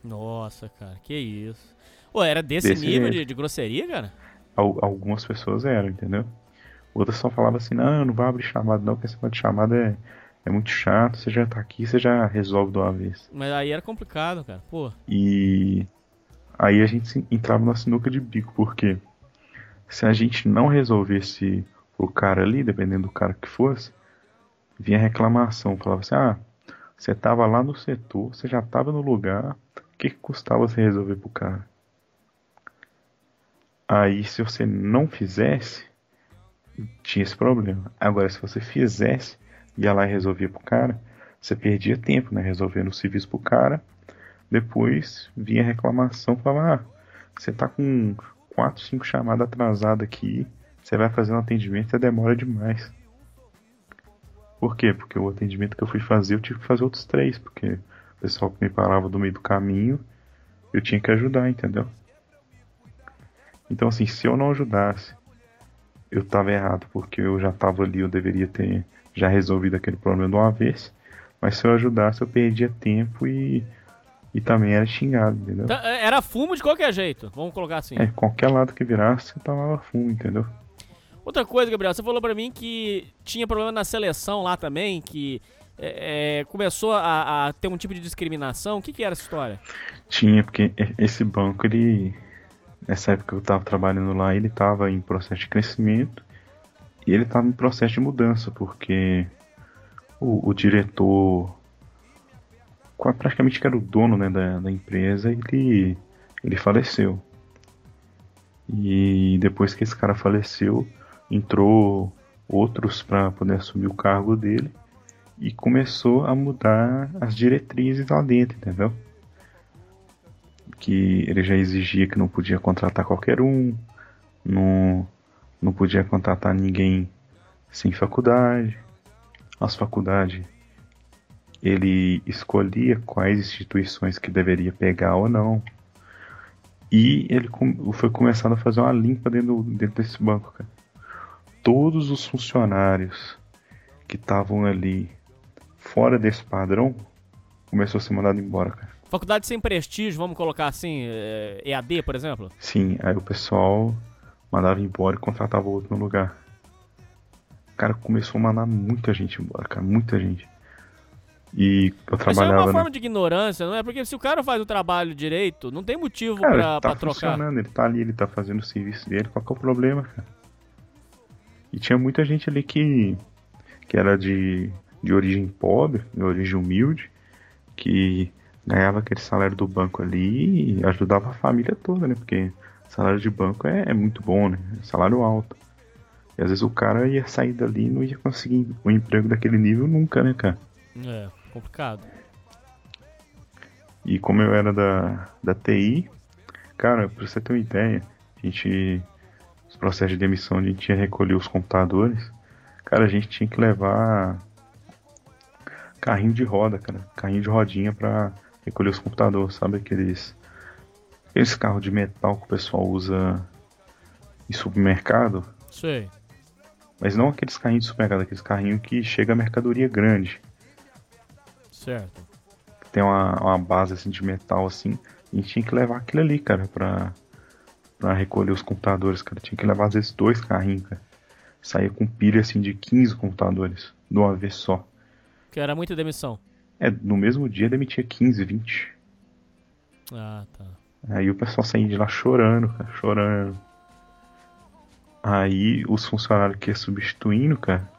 Nossa, cara, que isso. Pô, era desse, desse nível de, de, grosseria, cara? Algumas pessoas eram, entendeu? Outras só falavam assim, não, não vai abrir chamada não, porque esse de chamada é, é muito chato, você já tá aqui, você já resolve de uma vez. Mas aí era complicado, cara, pô. E aí a gente entrava na sinuca de bico, porque se a gente não resolvesse o cara ali, dependendo do cara que fosse, vinha reclamação, falava assim, ah, você tava lá no setor, você já tava no lugar, o que, que custava você resolver pro cara? Aí se você não fizesse, tinha esse problema. Agora se você fizesse, ia lá e resolvia pro cara, você perdia tempo, né, resolvendo o serviço pro cara. Depois vinha reclamação, falava, ah, você tá com 4, 5 chamadas atrasadas aqui, você vai fazer um atendimento e demora demais. Por quê? Porque o atendimento que eu fui fazer, eu tive que fazer outros três, porque o pessoal que me parava do meio do caminho, eu tinha que ajudar, entendeu? Então, assim, se eu não ajudasse, eu estava errado, porque eu já estava ali, eu deveria ter já resolvido aquele problema de uma vez. Mas se eu ajudasse, eu perdia tempo e e também era xingado, entendeu? Tá, é, Era fumo de qualquer jeito, vamos colocar assim. É, qualquer lado que virasse, você tomava fumo, entendeu? Outra coisa, Gabriel, você falou pra mim que tinha problema na seleção lá também, que é, é, começou a, a ter um tipo de discriminação. O que, que era essa história? Tinha, porque esse banco, ele. Nessa época que eu tava trabalhando lá, ele tava em processo de crescimento e ele tava em processo de mudança, porque o, o diretor, praticamente que era o dono né, da, da empresa, ele, ele faleceu. E depois que esse cara faleceu, entrou outros para poder assumir o cargo dele e começou a mudar as diretrizes lá dentro, entendeu? Que ele já exigia que não podia contratar qualquer um, não, não podia contratar ninguém sem faculdade. As faculdades, ele escolhia quais instituições que deveria pegar ou não. E ele foi começando a fazer uma limpa dentro, dentro desse banco, cara. Todos os funcionários que estavam ali fora desse padrão começou a ser mandado embora, cara. Faculdade sem prestígio, vamos colocar assim, é, EAD, por exemplo? Sim, aí o pessoal mandava embora e contratava outro no lugar. Cara, começou a mandar muita gente embora, cara, muita gente. E eu Isso é trabalhava. uma né? forma de ignorância, não é? Porque se o cara faz o trabalho direito, não tem motivo Cara, pra, tá pra trocar. funcionando, ele tá ali, ele tá fazendo o serviço dele, qual que é o problema, cara? E tinha muita gente ali que, que era de, de origem pobre, de origem humilde, que ganhava aquele salário do banco ali e ajudava a família toda, né? Porque salário de banco é, é muito bom, né? É salário alto. E às vezes o cara ia sair dali e não ia conseguir um emprego daquele nível nunca, né, cara? É, complicado. E como eu era da, da TI, cara, pra você ter uma ideia, a gente. Os processos de demissão, a gente ia recolher os computadores. Cara, a gente tinha que levar carrinho de roda, cara. Carrinho de rodinha pra recolher os computadores, sabe? Aqueles. Aqueles carros de metal que o pessoal usa em supermercado. Sei. Mas não aqueles carrinhos de supermercado, aqueles carrinhos que chega a mercadoria grande. Certo. tem uma, uma base assim de metal assim. A gente tinha que levar aquilo ali, cara, pra, pra recolher os computadores, cara. Tinha que levar às vezes dois carrinhos, cara. Saía com pilha assim de 15 computadores, de uma vez só. Que era muita demissão. É, no mesmo dia demitia 15, 20. Ah, tá. Aí o pessoal saía de lá chorando, cara, chorando. Aí os funcionários que ia substituindo, cara,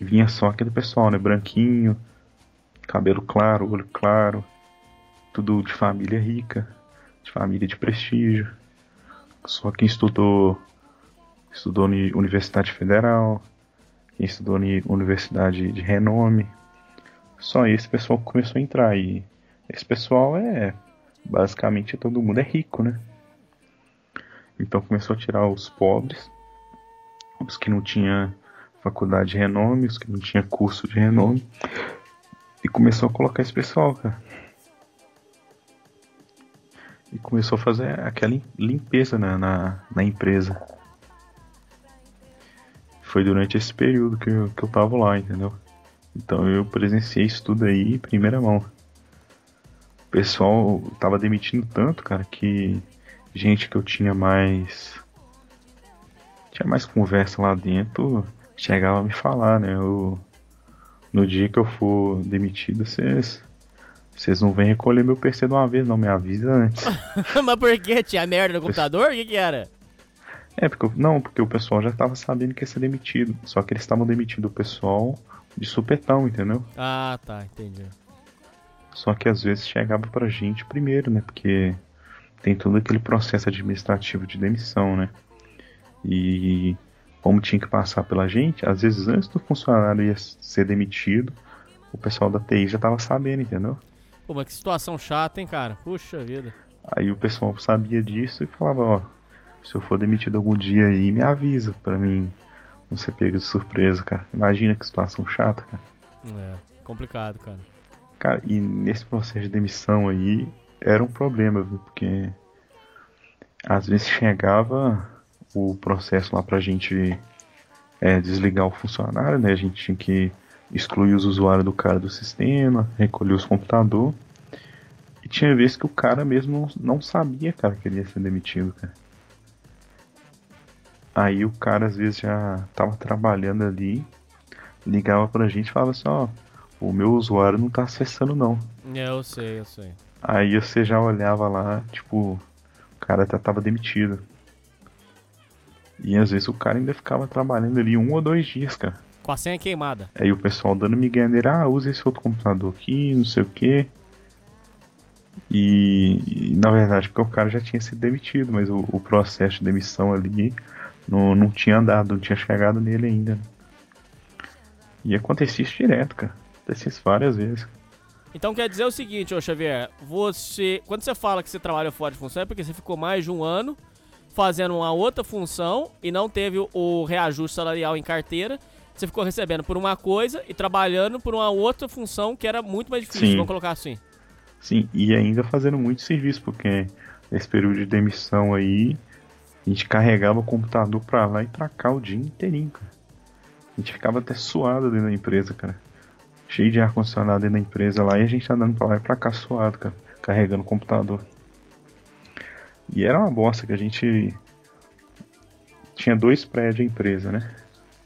vinha só aquele pessoal, né? Branquinho, cabelo claro, olho claro, tudo de família rica, de família de prestígio. Só quem estudou estudou em Universidade Federal, quem estudou em Universidade de renome. Só esse pessoal começou a entrar e esse pessoal é basicamente todo mundo é rico, né? Então começou a tirar os pobres, os que não tinha faculdade de renome, os que não tinha curso de renome, e começou a colocar esse pessoal, cara. E começou a fazer aquela limpeza na, na, na empresa. Foi durante esse período que eu, que eu tava lá, entendeu? Então eu presenciei isso tudo aí em primeira mão. O pessoal tava demitindo tanto, cara, que gente que eu tinha mais. Tinha mais conversa lá dentro, chegava a me falar, né? Eu, no dia que eu for demitido, vocês. Vocês não vêm recolher meu PC de uma vez, não, me avisa antes. Mas por que? Tinha merda no computador? O que que era? É, porque não, porque o pessoal já tava sabendo que ia ser demitido. Só que eles estavam demitindo o pessoal de supetão, entendeu? Ah, tá, entendi. Só que às vezes chegava pra gente primeiro, né? Porque tem todo aquele processo administrativo de demissão, né? E como tinha que passar pela gente, às vezes antes do funcionário ia ser demitido, o pessoal da TI já tava sabendo, entendeu? Pô, mas que situação chata, hein, cara? Puxa vida. Aí o pessoal sabia disso e falava, ó, se eu for demitido algum dia aí, me avisa pra mim não ser pego de surpresa, cara. Imagina que situação chata, cara. É, complicado, cara. Cara, e nesse processo de demissão aí era um problema, viu? Porque às vezes chegava o processo lá pra gente é, desligar o funcionário, né? A gente tinha que excluir os usuários do cara do sistema, recolher os computadores. E tinha vezes que o cara mesmo não sabia, cara, que ele ia ser demitido, cara. Aí o cara às vezes já tava trabalhando ali, ligava pra gente e falava assim, ó, o meu usuário não tá acessando não. É, eu sei, eu sei. Aí você já olhava lá, tipo, o cara já tava demitido. E às vezes o cara ainda ficava trabalhando ali um ou dois dias, cara. Com a senha queimada. Aí o pessoal dando migué nele, ah, usa esse outro computador aqui, não sei o que. E, e, na verdade porque o cara já tinha sido demitido, mas o, o processo de demissão ali não, não tinha andado, não tinha chegado nele ainda. E acontecia isso direto, cara. Acontecia isso várias vezes. Então quer dizer o seguinte, ô Xavier, você. Quando você fala que você trabalha fora de função, é porque você ficou mais de um ano fazendo uma outra função e não teve o reajuste salarial em carteira. Você ficou recebendo por uma coisa e trabalhando por uma outra função que era muito mais difícil, Sim. vamos colocar assim. Sim, e ainda fazendo muito serviço, porque nesse período de demissão aí, a gente carregava o computador pra lá e pra cá o dia inteirinho, cara. A gente ficava até suado dentro da empresa, cara. Cheio de ar-condicionado dentro da empresa lá e a gente andando pra lá e pra cá suado, cara. Carregando o computador. E era uma bosta que a gente tinha dois prédios a empresa, né?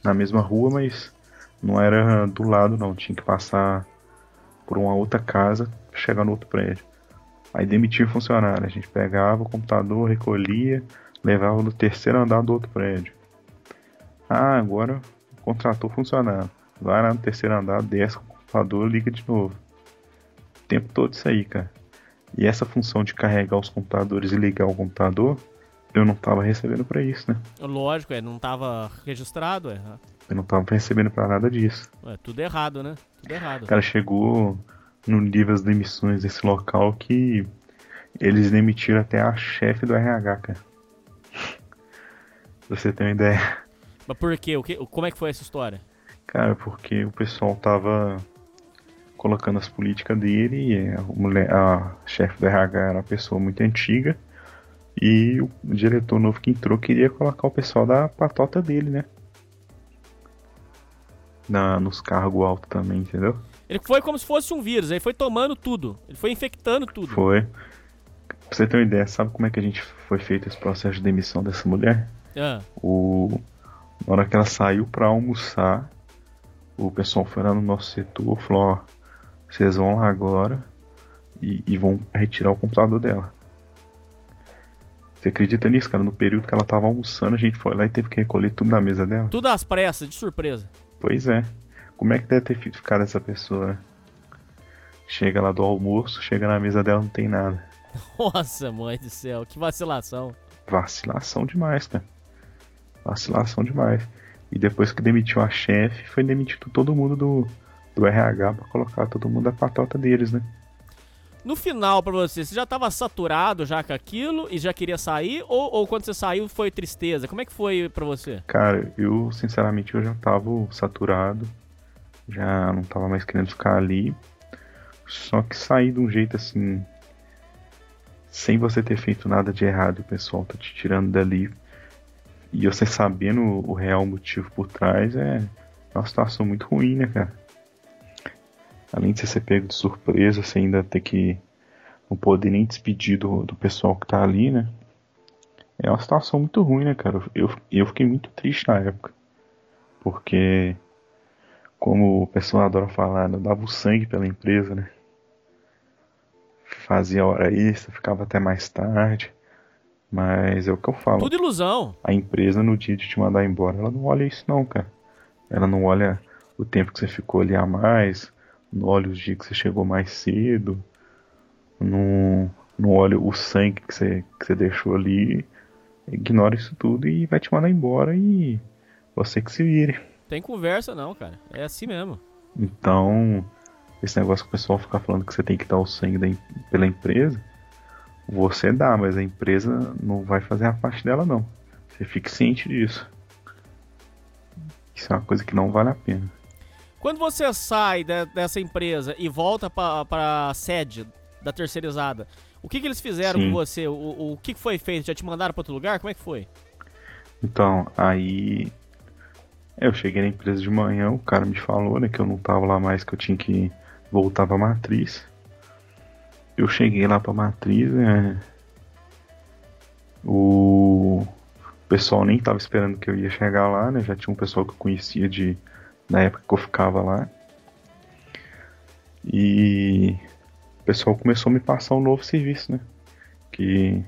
Na mesma rua, mas não era do lado não. Tinha que passar por uma outra casa chegar no outro prédio. Aí demitia funcionário. A gente pegava o computador, recolhia, levava no terceiro andar do outro prédio. Ah, agora contratou funcionário. Vai lá no terceiro andar, desce com o computador, liga de novo. O tempo todo isso aí, cara. E essa função de carregar os computadores e ligar o computador, eu não tava recebendo pra isso, né? Lógico, é, não tava registrado, é. Eu não tava recebendo pra nada disso. É tudo errado, né? Tudo errado. O cara chegou no nível das demissões desse local que eles demitiram até a chefe do RH, cara. Pra você ter uma ideia. Mas por quê? O que? Como é que foi essa história? Cara, porque o pessoal tava colocando as políticas dele e a, mulher, a chefe do RH era uma pessoa muito antiga e o diretor novo que entrou queria colocar o pessoal da patota dele, né? Na, nos cargos altos também, entendeu? Ele foi como se fosse um vírus, ele foi tomando tudo. Ele foi infectando tudo. Foi. Pra você ter uma ideia, sabe como é que a gente foi feito esse processo de demissão dessa mulher? Ah, O... Na hora que ela saiu pra almoçar, o pessoal foi lá no nosso setor e falou, ó, vocês vão lá agora e, e vão retirar o computador dela. Você acredita nisso, cara? No período que ela tava almoçando, a gente foi lá e teve que recolher tudo da mesa dela. tudo às pressas, de surpresa. Pois é. Como é que deve ter fi- ficado essa pessoa, né? Chega lá do almoço, chega na mesa dela, não tem nada. Nossa, mãe do céu, que vacilação. Vacilação demais, cara. Vacilação demais. E depois que demitiu a chefe, foi demitido todo mundo do, do RH pra colocar todo mundo a patota deles, né? No final, pra você, você já tava saturado já com aquilo e já queria sair? Ou, ou quando você saiu foi tristeza? Como é que foi pra você? Cara, eu sinceramente eu já tava saturado. Já não tava mais querendo ficar ali. Só que sair de um jeito assim. Sem você ter feito nada de errado, o pessoal tá te tirando dali. E você sabendo o real motivo por trás é uma situação muito ruim, né, cara? Além de você ser pego de surpresa, você ainda ter que não poder nem despedir do, do pessoal que tá ali, né? É uma situação muito ruim, né, cara? Eu, eu fiquei muito triste na época. Porque, como o pessoal adora falar, né, eu dava o sangue pela empresa, né? Fazia hora extra, ficava até mais tarde. Mas é o que eu falo. Tudo ilusão. A empresa, no dia de te mandar embora, ela não olha isso não, cara. Ela não olha o tempo que você ficou ali a mais, não olha os dias que você chegou mais cedo, não, não olha o sangue que você, que você deixou ali. Ignora isso tudo e vai te mandar embora e você que se vire. Tem conversa não, cara. É assim mesmo. Então, esse negócio que o pessoal fica falando que você tem que dar o sangue da pela empresa, você dá, mas a empresa não vai fazer a parte dela não. Você fique ciente disso. Isso é uma coisa que não vale a pena. Quando você sai de- dessa empresa e volta pra, pra sede da terceirizada, o que, que eles fizeram Sim. com você? O, o, que foi feito? Já te mandaram pra outro lugar? Como é que foi? Então, aí eu cheguei na empresa de manhã, o cara me falou, né, que eu não tava lá mais, que eu tinha que voltar pra matriz. Eu cheguei lá pra matriz, né? O pessoal nem tava esperando que eu ia chegar lá, né? Já tinha um pessoal que eu conhecia de na época que eu ficava lá. E o pessoal começou a me passar um novo serviço, né? Que,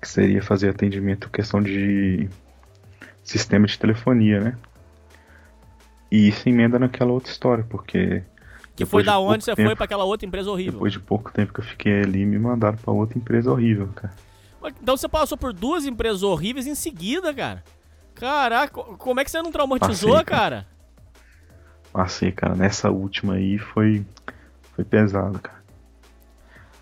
que seria fazer atendimento questão de sistema de telefonia, né? E isso emenda naquela outra história, porque. Que foi da onde você tempo, foi para aquela outra empresa horrível. Depois de pouco tempo que eu fiquei ali, me mandaram para outra empresa horrível, cara. Então você passou por duas empresas horríveis em seguida, cara. Caraca, como é que você não traumatizou, Passei, cara? cara? Passei, cara. Nessa última aí foi, foi pesado, cara.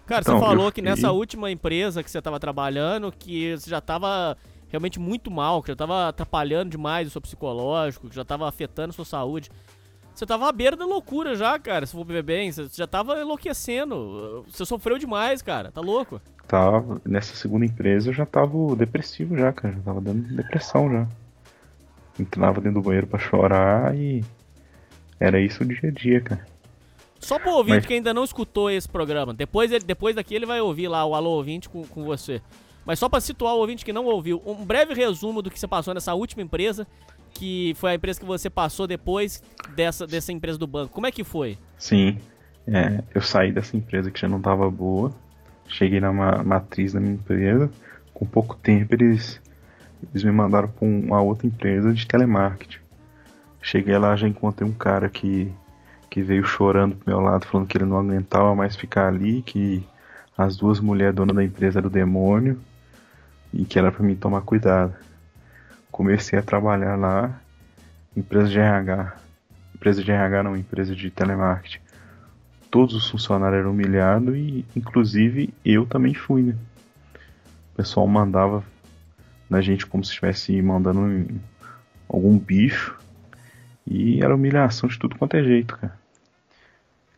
Cara, então, você falou fiquei... que nessa última empresa que você estava trabalhando, que você já estava realmente muito mal, que já estava atrapalhando demais o seu psicológico, que já estava afetando a sua saúde. Você tava à beira da loucura já, cara, se for ver bem. Você já tava enlouquecendo. Você sofreu demais, cara. Tá louco? Tava. Nessa segunda empresa eu já tava depressivo já, cara. Já tava dando depressão já. Entrava dentro do banheiro para chorar e. Era isso o dia a dia, cara. Só pro ouvinte Mas... que ainda não escutou esse programa. Depois, ele, depois daqui ele vai ouvir lá o Alô Ouvinte com, com você. Mas só para situar o ouvinte que não ouviu, um breve resumo do que você passou nessa última empresa que foi a empresa que você passou depois dessa, dessa empresa do banco. Como é que foi? Sim, é, eu saí dessa empresa que já não estava boa, cheguei na matriz da minha empresa, com pouco tempo eles, eles me mandaram para uma outra empresa de telemarketing. Cheguei lá, já encontrei um cara que, que veio chorando pro meu lado, falando que ele não aguentava mais ficar ali, que as duas mulheres donas da empresa eram o demônio e que era para mim tomar cuidado comecei a trabalhar lá, empresa de RH, empresa de RH não, empresa de telemarketing. Todos os funcionários eram humilhados e, inclusive, eu também fui, né? O pessoal mandava na gente como se estivesse mandando um, algum bicho e era humilhação de tudo quanto é jeito, cara.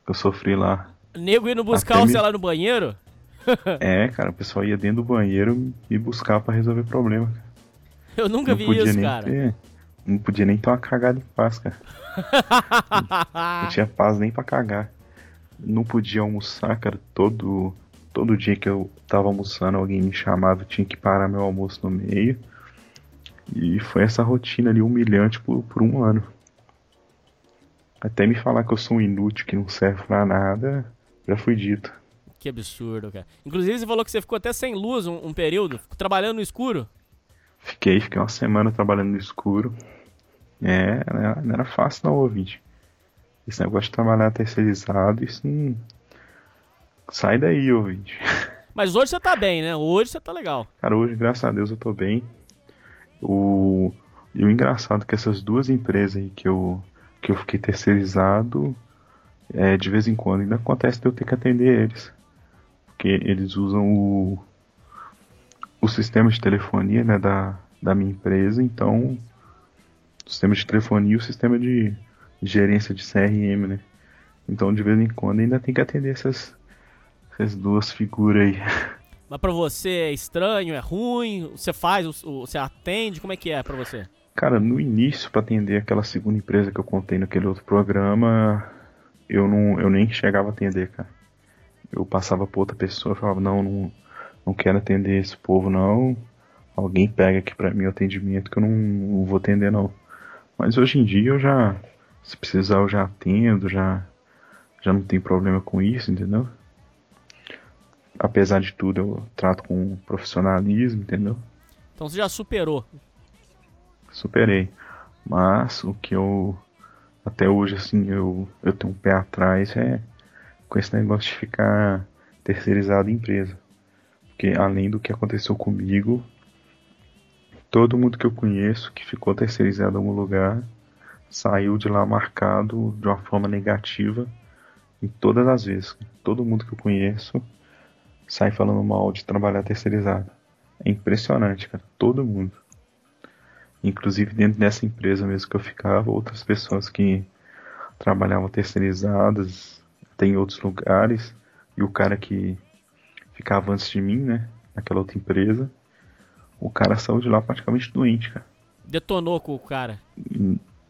Eu sofri lá. Nego indo buscar você me... lá no banheiro? é, cara, o pessoal ia dentro do banheiro me buscar para resolver problema, cara. Eu nunca não vi isso, cara. Ter, não podia nem ter uma cagada em paz, cara. não, tinha paz nem pra cagar. Não podia almoçar, cara. Todo, todo dia que eu tava almoçando, alguém me chamava, eu tinha que parar meu almoço no meio. E foi essa rotina ali humilhante por, por um ano. Até me falar que eu sou um inútil, que não serve pra nada, já fui dito. Que absurdo, cara. Inclusive, você falou que você ficou até sem luz um, um período, trabalhando no escuro. Fiquei, fiquei uma semana trabalhando no escuro. É, não era fácil não, ouvinte. Esse negócio de trabalhar terceirizado, isso não... Sai daí, ouvinte. Mas hoje você tá bem, né? Hoje você tá legal. Cara, hoje, graças a Deus, eu tô bem. O... E o engraçado é que essas duas empresas aí que eu, que eu fiquei terceirizado, é, de vez em quando ainda acontece de eu ter que atender eles. Porque eles usam o, o sistema de telefonia né, da, da minha empresa, então o sistema de telefonia e o sistema de gerência de CRM, né? Então de vez em quando ainda tem que atender essas, essas duas figuras aí. Mas pra você é estranho, é ruim? Você faz, você atende? Como é que é pra você? Cara, no início, para atender aquela segunda empresa que eu contei naquele outro programa, eu não eu nem chegava a atender, cara. Eu passava pra outra pessoa e falava, não, não, não quero atender esse povo não. Alguém pega aqui para mim o atendimento que eu não, não, vou atender não. Mas hoje em dia eu já, se precisar eu já atendo, já, já não tem problema com isso, entendeu? Apesar de tudo eu trato com profissionalismo, entendeu? Então você já superou? Superei. Mas o que eu até hoje assim eu, eu tenho um pé atrás é com esse negócio de ficar terceirizado em empresa. Porque além do que aconteceu comigo, todo mundo que eu conheço que ficou terceirizado em algum lugar saiu de lá marcado de uma forma negativa em todas as vezes. Todo mundo que eu conheço sai falando mal de trabalhar terceirizado. É impressionante, cara. Todo mundo. Inclusive dentro dessa empresa mesmo que eu ficava, outras pessoas que trabalhavam terceirizadas, tem outros lugares, e o cara que ficava antes de mim, né? Naquela outra empresa. O cara saiu de lá praticamente doente, cara. Detonou com o cara.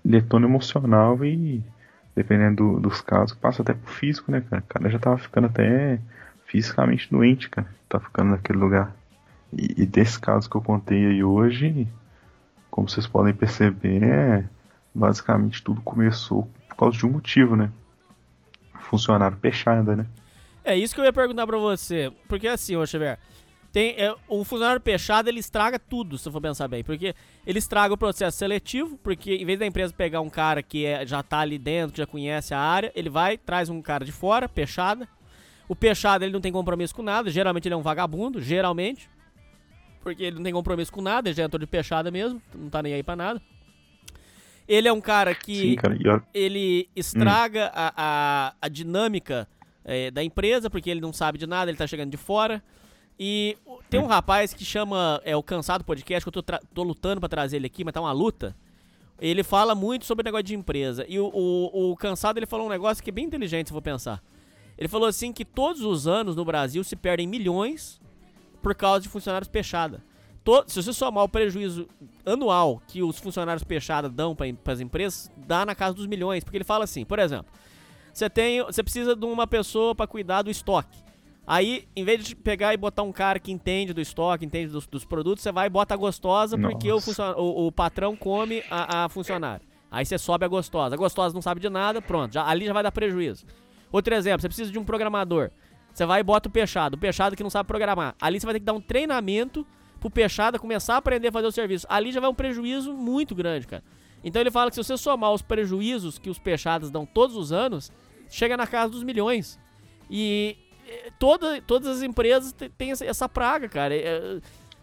Detona emocional e, dependendo do, dos casos, passa até pro físico, né, cara? O cara já tava ficando até fisicamente doente, cara, tá ficando naquele lugar. E, e desse caso que eu contei aí hoje, como vocês podem perceber, é, basicamente tudo começou por causa de um motivo, né? Funcionário peixada, né? É isso que eu ia perguntar pra você. Porque assim, ô Xavier, tem, é, o funcionário peixado ele estraga tudo, se eu for pensar bem. Porque ele estraga o processo seletivo, porque em vez da empresa pegar um cara que é, já tá ali dentro, que já conhece a área, ele vai, traz um cara de fora, peixada. O peixado ele não tem compromisso com nada, geralmente ele é um vagabundo, geralmente. Porque ele não tem compromisso com nada, ele já entrou de peixada mesmo, não tá nem aí pra nada. Ele é um cara que Sim, cara, e olha- ele estraga a, a, a dinâmica é, da empresa, porque ele não sabe de nada, ele tá chegando de fora. E tem um rapaz que chama é o Cansado Podcast, que eu tô, tô lutando pra trazer ele aqui, mas tá uma luta. Ele fala muito sobre negócio de empresa. E o, o, o Cansado ele falou um negócio que é bem inteligente, se eu for pensar. Ele falou assim que todos os anos no Brasil se perdem milhões por causa de funcionários peixada. To- se você somar o prejuízo anual que os funcionários peixada dão para as empresas, dá na casa dos milhões. Porque ele fala assim, por exemplo, você tem, você precisa de uma pessoa para cuidar do estoque. Aí, em vez de pegar e botar um cara que entende do estoque, entende dos, dos produtos, você vai e bota a gostosa porque o, o, o patrão come a, a funcionária. Aí você sobe a gostosa. A gostosa não sabe de nada, pronto. Já, ali já vai dar prejuízo. Outro exemplo, você precisa de um programador. Você vai e bota o peixado. O peixado que não sabe programar. Ali você vai ter que dar um treinamento pro peixado começar a aprender a fazer o serviço. Ali já vai um prejuízo muito grande, cara. Então ele fala que se você somar os prejuízos que os peixados dão todos os anos, chega na casa dos milhões. E toda, todas as empresas têm essa, praga, cara. Eh,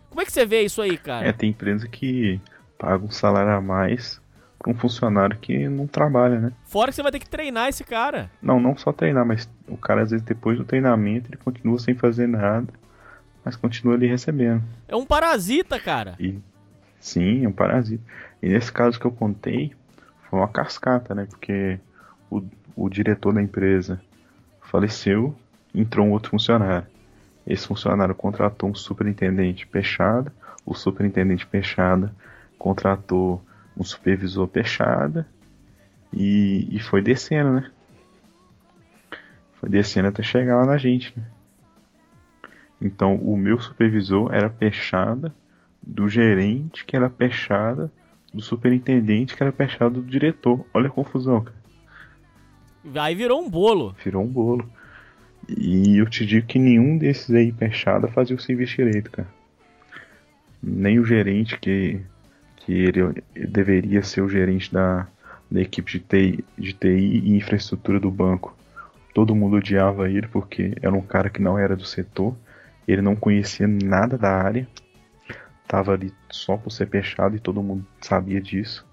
Como é que você vê isso aí, cara? É, tem empresa que paga um salário a mais pra um funcionário que não trabalha, né? Fora que você vai ter que treinar esse cara. Não, não só treinar, mas o cara às vezes depois do treinamento ele continua sem fazer nada, mas continua ali recebendo. É um parasita, cara. E sim, é um parasita. E nesse caso que eu contei, foi uma cascata, né? Porque o, o diretor da empresa faleceu, entrou um outro funcionário. Esse funcionário contratou um superintendente peixada, o superintendente peixada contratou um supervisor peixada e, e foi descendo, né? Foi descendo até chegar lá na gente, né? Então o meu supervisor era peixada do gerente que era peixada do superintendente que era peixada do diretor. Olha a confusão, cara. Aí virou um bolo. Virou um bolo. E eu te digo que nenhum desses aí peixada fazia o serviço direito, cara. Nem o gerente que, que ele deveria ser o gerente da, da equipe de TI, de TI e infraestrutura do banco. Todo mundo odiava ele porque era um cara que não era do setor. Ele não conhecia nada da área. Tava ali só por ser peixado e todo mundo sabia disso.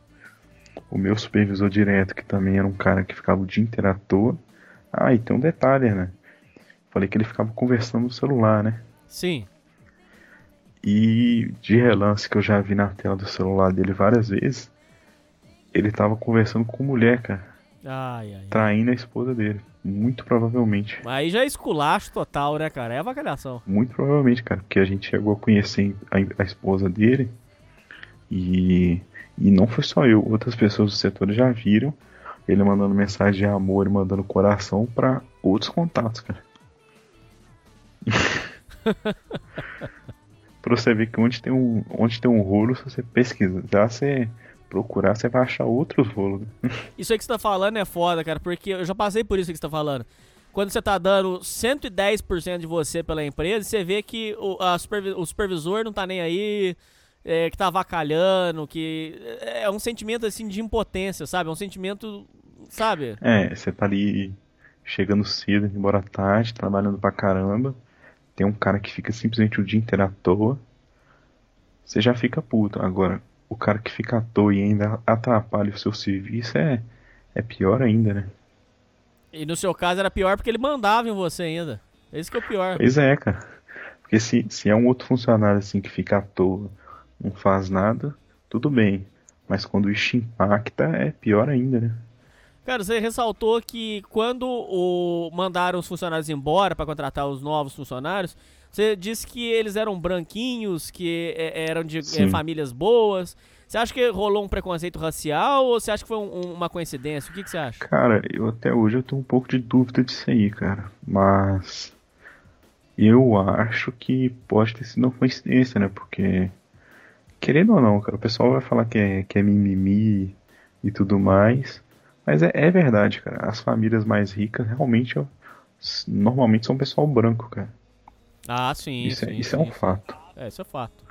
O meu supervisor direto, que também era um cara que ficava o dia inteiro à toa. Ah, e tem um detalhe, né? Falei que ele ficava conversando no celular, né? Sim. E de relance que eu já vi na tela do celular dele várias vezes, ele tava conversando com mulher, cara. Ai, ai. Traindo a esposa dele. Muito provavelmente. Aí já é esculacho total, né, cara? É avacalhação. Muito provavelmente, cara. Porque a gente chegou a conhecer a, a esposa dele. E, e não foi só eu. Outras pessoas do setor já viram. Ele mandando mensagem de amor e mandando coração pra outros contatos, cara. pra você ver que onde tem um, onde tem um rolo, se você pesquisar, você procurar, você vai achar outros rolos. né? Isso aí que você tá falando é foda, cara, porque eu já passei por isso que você tá falando. Quando você tá dando 110% de você pela empresa, você vê que o, a supervi- o supervisor não tá nem aí, é, que tá avacalhando, que é um sentimento assim de impotência, sabe? É um sentimento, sabe? É, você tá ali chegando cedo, embora tarde, trabalhando pra caramba. Tem um cara que fica simplesmente o dia inteiro à toa. Você já fica puto. Agora, o cara que fica à toa e ainda atrapalha o seu serviço é, é pior ainda, né? E no seu caso era pior porque ele mandava em você ainda. Esse que é o pior. Pois é, cara. Porque se, se é um outro funcionário assim que fica à toa, não faz nada, tudo bem. Mas quando isso impacta, é pior ainda, né? Cara, você ressaltou que quando o, mandaram os funcionários embora para contratar os novos funcionários, você disse que eles eram branquinhos, que é, eram de é, Sim. famílias boas. Você acha que rolou um preconceito racial ou você acha que foi um- um- uma coincidência? O que, que você acha? Cara, eu até hoje eu tenho um pouco de dúvida disso aí, cara. Mas Eu acho que pode ter sido uma coincidência, né? Porque, querendo ou não, cara, o pessoal vai falar que é, que é mimimi e tudo mais. Mas é, é verdade, cara. As famílias mais ricas realmente normalmente são pessoal branco, cara. Ah, sim. Isso, sim, é, isso sim. é um fato. É, isso é fato.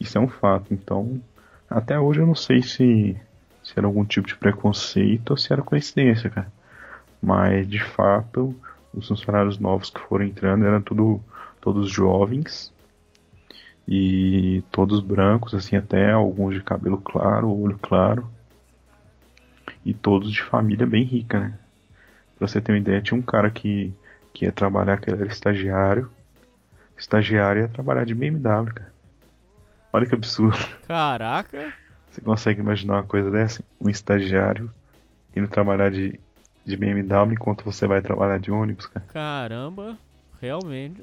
Isso é um fato. Então, até hoje eu não sei se, se era algum tipo de preconceito ou se era coincidência, cara. Mas, de fato, os funcionários novos que foram entrando eram tudo, todos jovens e todos brancos, assim, até alguns de cabelo claro, olho claro e todos de família bem rica, né? Pra você ter uma ideia, tinha um cara que, que ia trabalhar, que era estagiário. Estagiário ia trabalhar de BMW, cara. Olha que absurdo. Caraca! Você consegue imaginar uma coisa dessa? Um estagiário indo trabalhar de, de BMW enquanto você vai trabalhar de ônibus, cara. Caramba, realmente.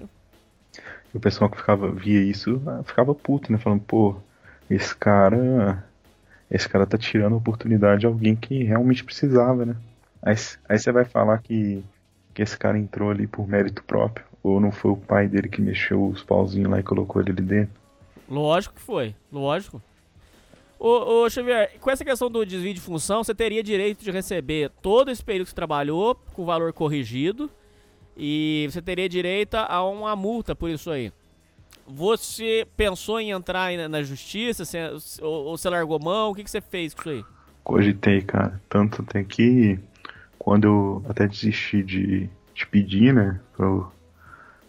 E o pessoal que ficava, via isso ficava puto, né? Falando, pô, esse cara esse cara tá tirando a oportunidade de alguém que realmente precisava, né? Aí, aí você vai falar que, que esse cara entrou ali por mérito próprio, ou não foi o pai dele que mexeu os pauzinhos lá e colocou ele ali dentro? Lógico que foi, lógico. Ô, ô Xavier, com essa questão do desvio de função, você teria direito de receber todo esse período que você trabalhou com valor corrigido e você teria direito a uma multa por isso aí. Você pensou em entrar na justiça ou, você largou mão? O que, que você fez com isso aí? Cogitei, cara. Tanto tem que quando eu até desisti de, de pedir, né, pra,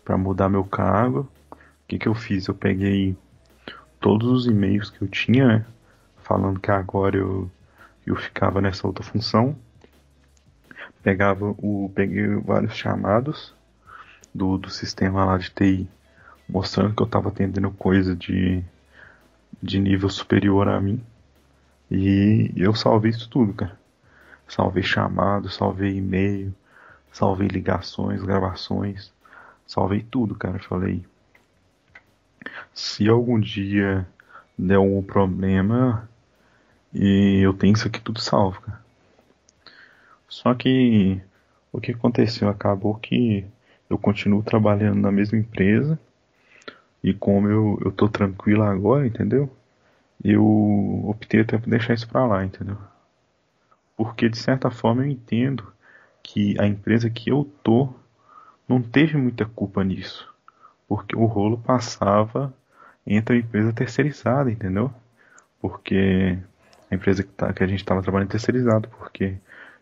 pra mudar meu cargo, o que, que eu fiz? Eu peguei todos os e-mails que eu tinha, né, falando que agora eu, eu ficava nessa outra função. Pegava o. Peguei vários chamados do, do sistema lá de TI mostrando que eu estava atendendo coisa de, de nível superior a mim. E eu salvei isso tudo, cara. Salvei chamado, salvei e-mail, salvei ligações, gravações, salvei tudo, cara. Falei, se algum dia der algum problema, e eu tenho isso aqui tudo salvo, cara. Só que o que aconteceu acabou que eu continuo trabalhando na mesma empresa e como eu, eu tô tranquilo agora, entendeu? Eu optei até por deixar isso pra lá, entendeu? Porque de certa forma eu entendo que a empresa que eu tô não teve muita culpa nisso. Porque o rolo passava entre a empresa terceirizada, entendeu? Porque a empresa que, tá, que a gente estava trabalhando terceirizado, porque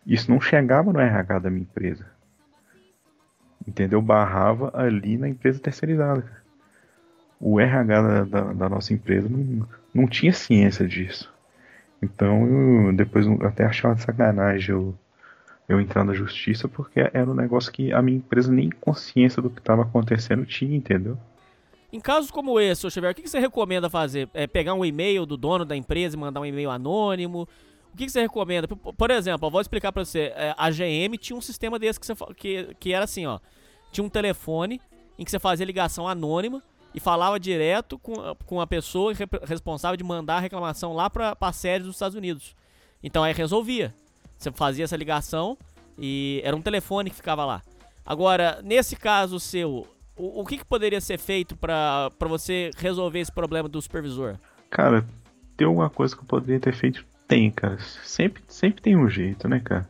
isso não chegava no RH da minha empresa. Entendeu? Barrava ali na empresa terceirizada o RH da, da, da nossa empresa não, não tinha ciência disso. Então eu depois eu até achava de sacanagem eu, eu entrar na justiça porque era um negócio que a minha empresa nem consciência do que estava acontecendo tinha, entendeu? Em casos como esse, Xavier, o que, que você recomenda fazer? É pegar um e-mail do dono da empresa e mandar um e-mail anônimo? O que, que você recomenda? Por exemplo, eu vou explicar para você. É, a GM tinha um sistema desse que, você, que, que era assim, ó. Tinha um telefone em que você fazia ligação anônima e falava direto com, com a pessoa responsável de mandar a reclamação lá para a sede dos Estados Unidos. Então aí resolvia. Você fazia essa ligação e era um telefone que ficava lá. Agora, nesse caso seu, o, o que, que poderia ser feito para você resolver esse problema do supervisor? Cara, tem alguma coisa que eu poderia ter feito? Tem, cara. Sempre, sempre tem um jeito, né, cara?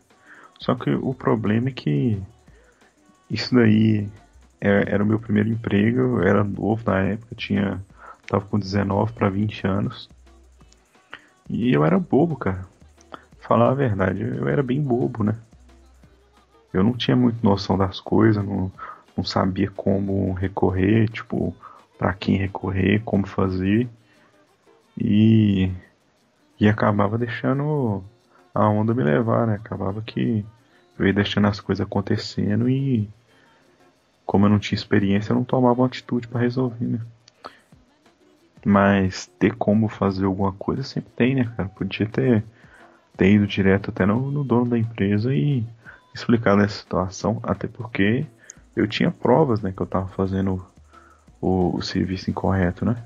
Só que o problema é que isso daí é, era o meu primeiro emprego, eu era novo na época, tinha tava com 19 para 20 anos. E eu era bobo, cara. Falar a verdade, eu era bem bobo, né? Eu não tinha muita noção das coisas, não, não sabia como recorrer, tipo, para quem recorrer, como fazer. E e acabava deixando a onda me levar, né? Acabava que eu ia deixando as coisas acontecendo e como eu não tinha experiência, eu não tomava uma atitude para resolver, né? Mas ter como fazer alguma coisa sempre tem, né, cara? Podia ter, ter ido direto até no, no dono da empresa e explicado essa situação, até porque eu tinha provas, né, que eu tava fazendo o, o serviço incorreto, né?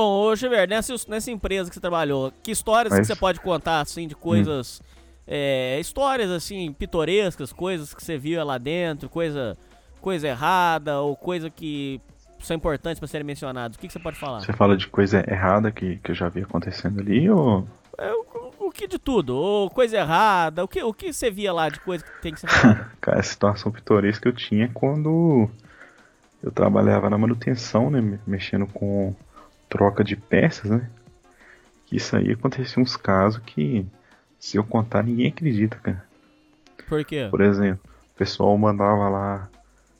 Bom, ô Xavier, nessa, nessa empresa que você trabalhou, que histórias Mas... que você pode contar, assim, de coisas... Hum. É, histórias, assim, pitorescas, coisas que você viu lá dentro, coisa coisa errada ou coisa que são importantes para serem mencionados? O que, que, você pode falar? Você fala de coisa errada que, que eu já vi acontecendo ali ou. É, o, o, que de tudo? Ou coisa errada? O que, o que você via lá de coisa que tem que ser falado? Cara, a situação pitoresca que eu tinha quando eu trabalhava na manutenção, né? Mexendo com troca de peças, né? Isso aí acontecia uns casos que, se eu contar, ninguém acredita, cara. Por quê? Por exemplo, o pessoal mandava lá.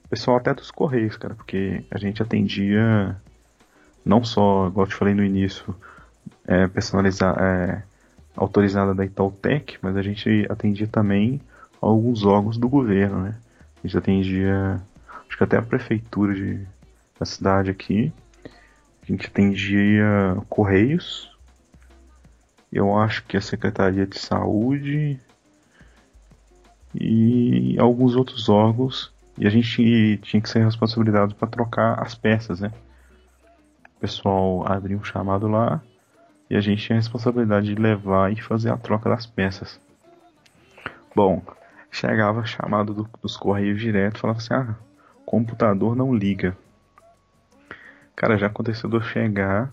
O pessoal até dos Correios, cara, porque a gente atendia não só, igual eu te falei no início, é, personalizar, é, autorizada da Itautec, mas a gente atendia também alguns órgãos do governo, né? A gente atendia, acho que até a prefeitura de, da cidade aqui. A gente atendia Correios. Eu acho que a Secretaria de Saúde e alguns outros órgãos. E a gente tinha que ser responsabilizado para trocar as peças, né? O pessoal abria um chamado lá e a gente tinha a responsabilidade de levar e fazer a troca das peças. Bom, chegava chamado do, dos correios direto, falava assim: ah, computador não liga. Cara, já aconteceu de eu chegar,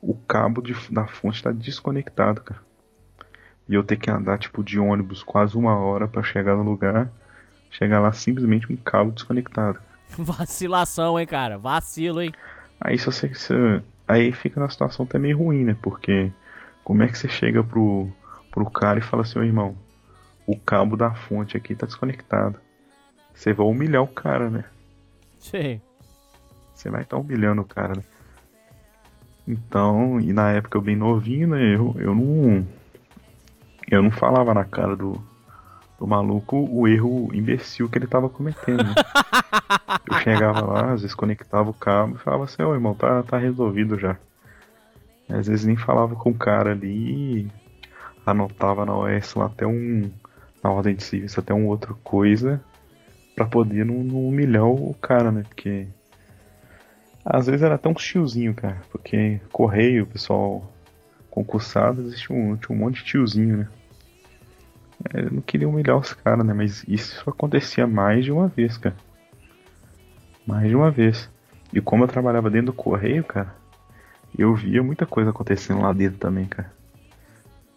o cabo de, da fonte está desconectado, cara. E eu ter que andar tipo de ônibus quase uma hora para chegar no lugar, chegar lá simplesmente um cabo desconectado. Vacilação, hein, cara? Vacilo, hein? Aí se você, se, aí fica na situação até meio ruim, né? Porque como é que você chega pro, pro cara e fala assim, ô irmão, o cabo da fonte aqui tá desconectado. Você vai humilhar o cara, né? Sim. Você vai estar tá humilhando o cara, né? Então, e na época eu bem novinho, né? Eu, eu não. Eu não falava na cara do, do maluco o erro imbecil que ele tava cometendo. Né? eu chegava lá, às vezes conectava o cabo e falava assim, ô irmão, tá, tá resolvido já. Às vezes nem falava com o cara ali e anotava na OS lá até um. Na ordem de serviço até um outra coisa para poder não, não, humilhar o cara, né? Porque às vezes era tão tiozinho, cara. Porque correio, pessoal concursado, existe um, tinha um monte de tiozinho, né? É, eu não queria humilhar os caras, né? Mas isso acontecia mais de uma vez, cara. Mais de uma vez. E como eu trabalhava dentro do correio, cara, eu via muita coisa acontecendo lá dentro também, cara.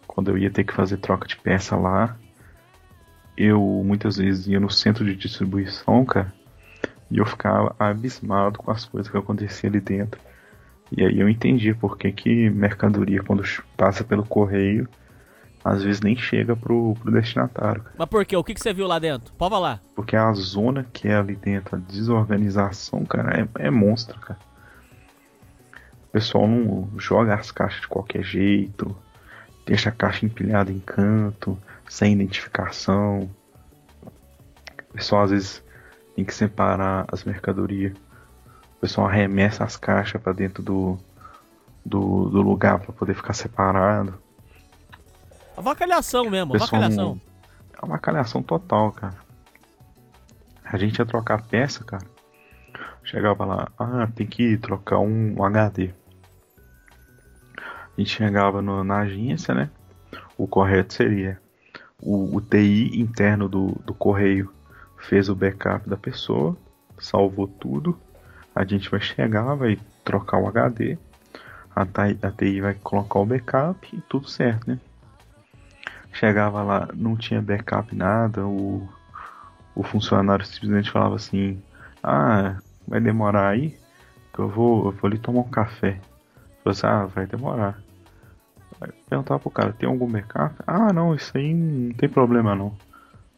Quando eu ia ter que fazer troca de peça lá, eu muitas vezes ia no centro de distribuição, cara, e eu ficava abismado com as coisas que aconteciam ali dentro. E aí eu entendi por que, que mercadoria, quando passa pelo correio, às vezes nem chega pro, pro destinatário. Cara. Mas por quê? O que, que você viu lá dentro? Pode falar. Porque a zona que é ali dentro, a desorganização, cara, é, é monstro, cara. O pessoal não joga as caixas de qualquer jeito, deixa a caixa empilhada em canto, sem identificação. O pessoal às vezes tem que separar as mercadorias. O pessoal arremessa as caixas para dentro do, do, do lugar para poder ficar separado. Avacalhação mesmo, avacalhação. É uma avacalhação total, cara. A gente ia trocar peça, cara. Chegava lá, ah, tem que trocar um, um HD. A gente chegava no, na agência, né? O correto seria o, o TI interno do, do correio fez o backup da pessoa, salvou tudo. A gente vai chegar, vai trocar o HD, a, a TI vai colocar o backup e tudo certo, né? Chegava lá, não tinha backup nada, o, o funcionário simplesmente falava assim: Ah, vai demorar aí? Que eu vou, eu vou ali tomar um café. Falei assim, ah, vai demorar. Aí perguntava pro cara, tem algum backup? Ah, não, isso aí não tem problema não.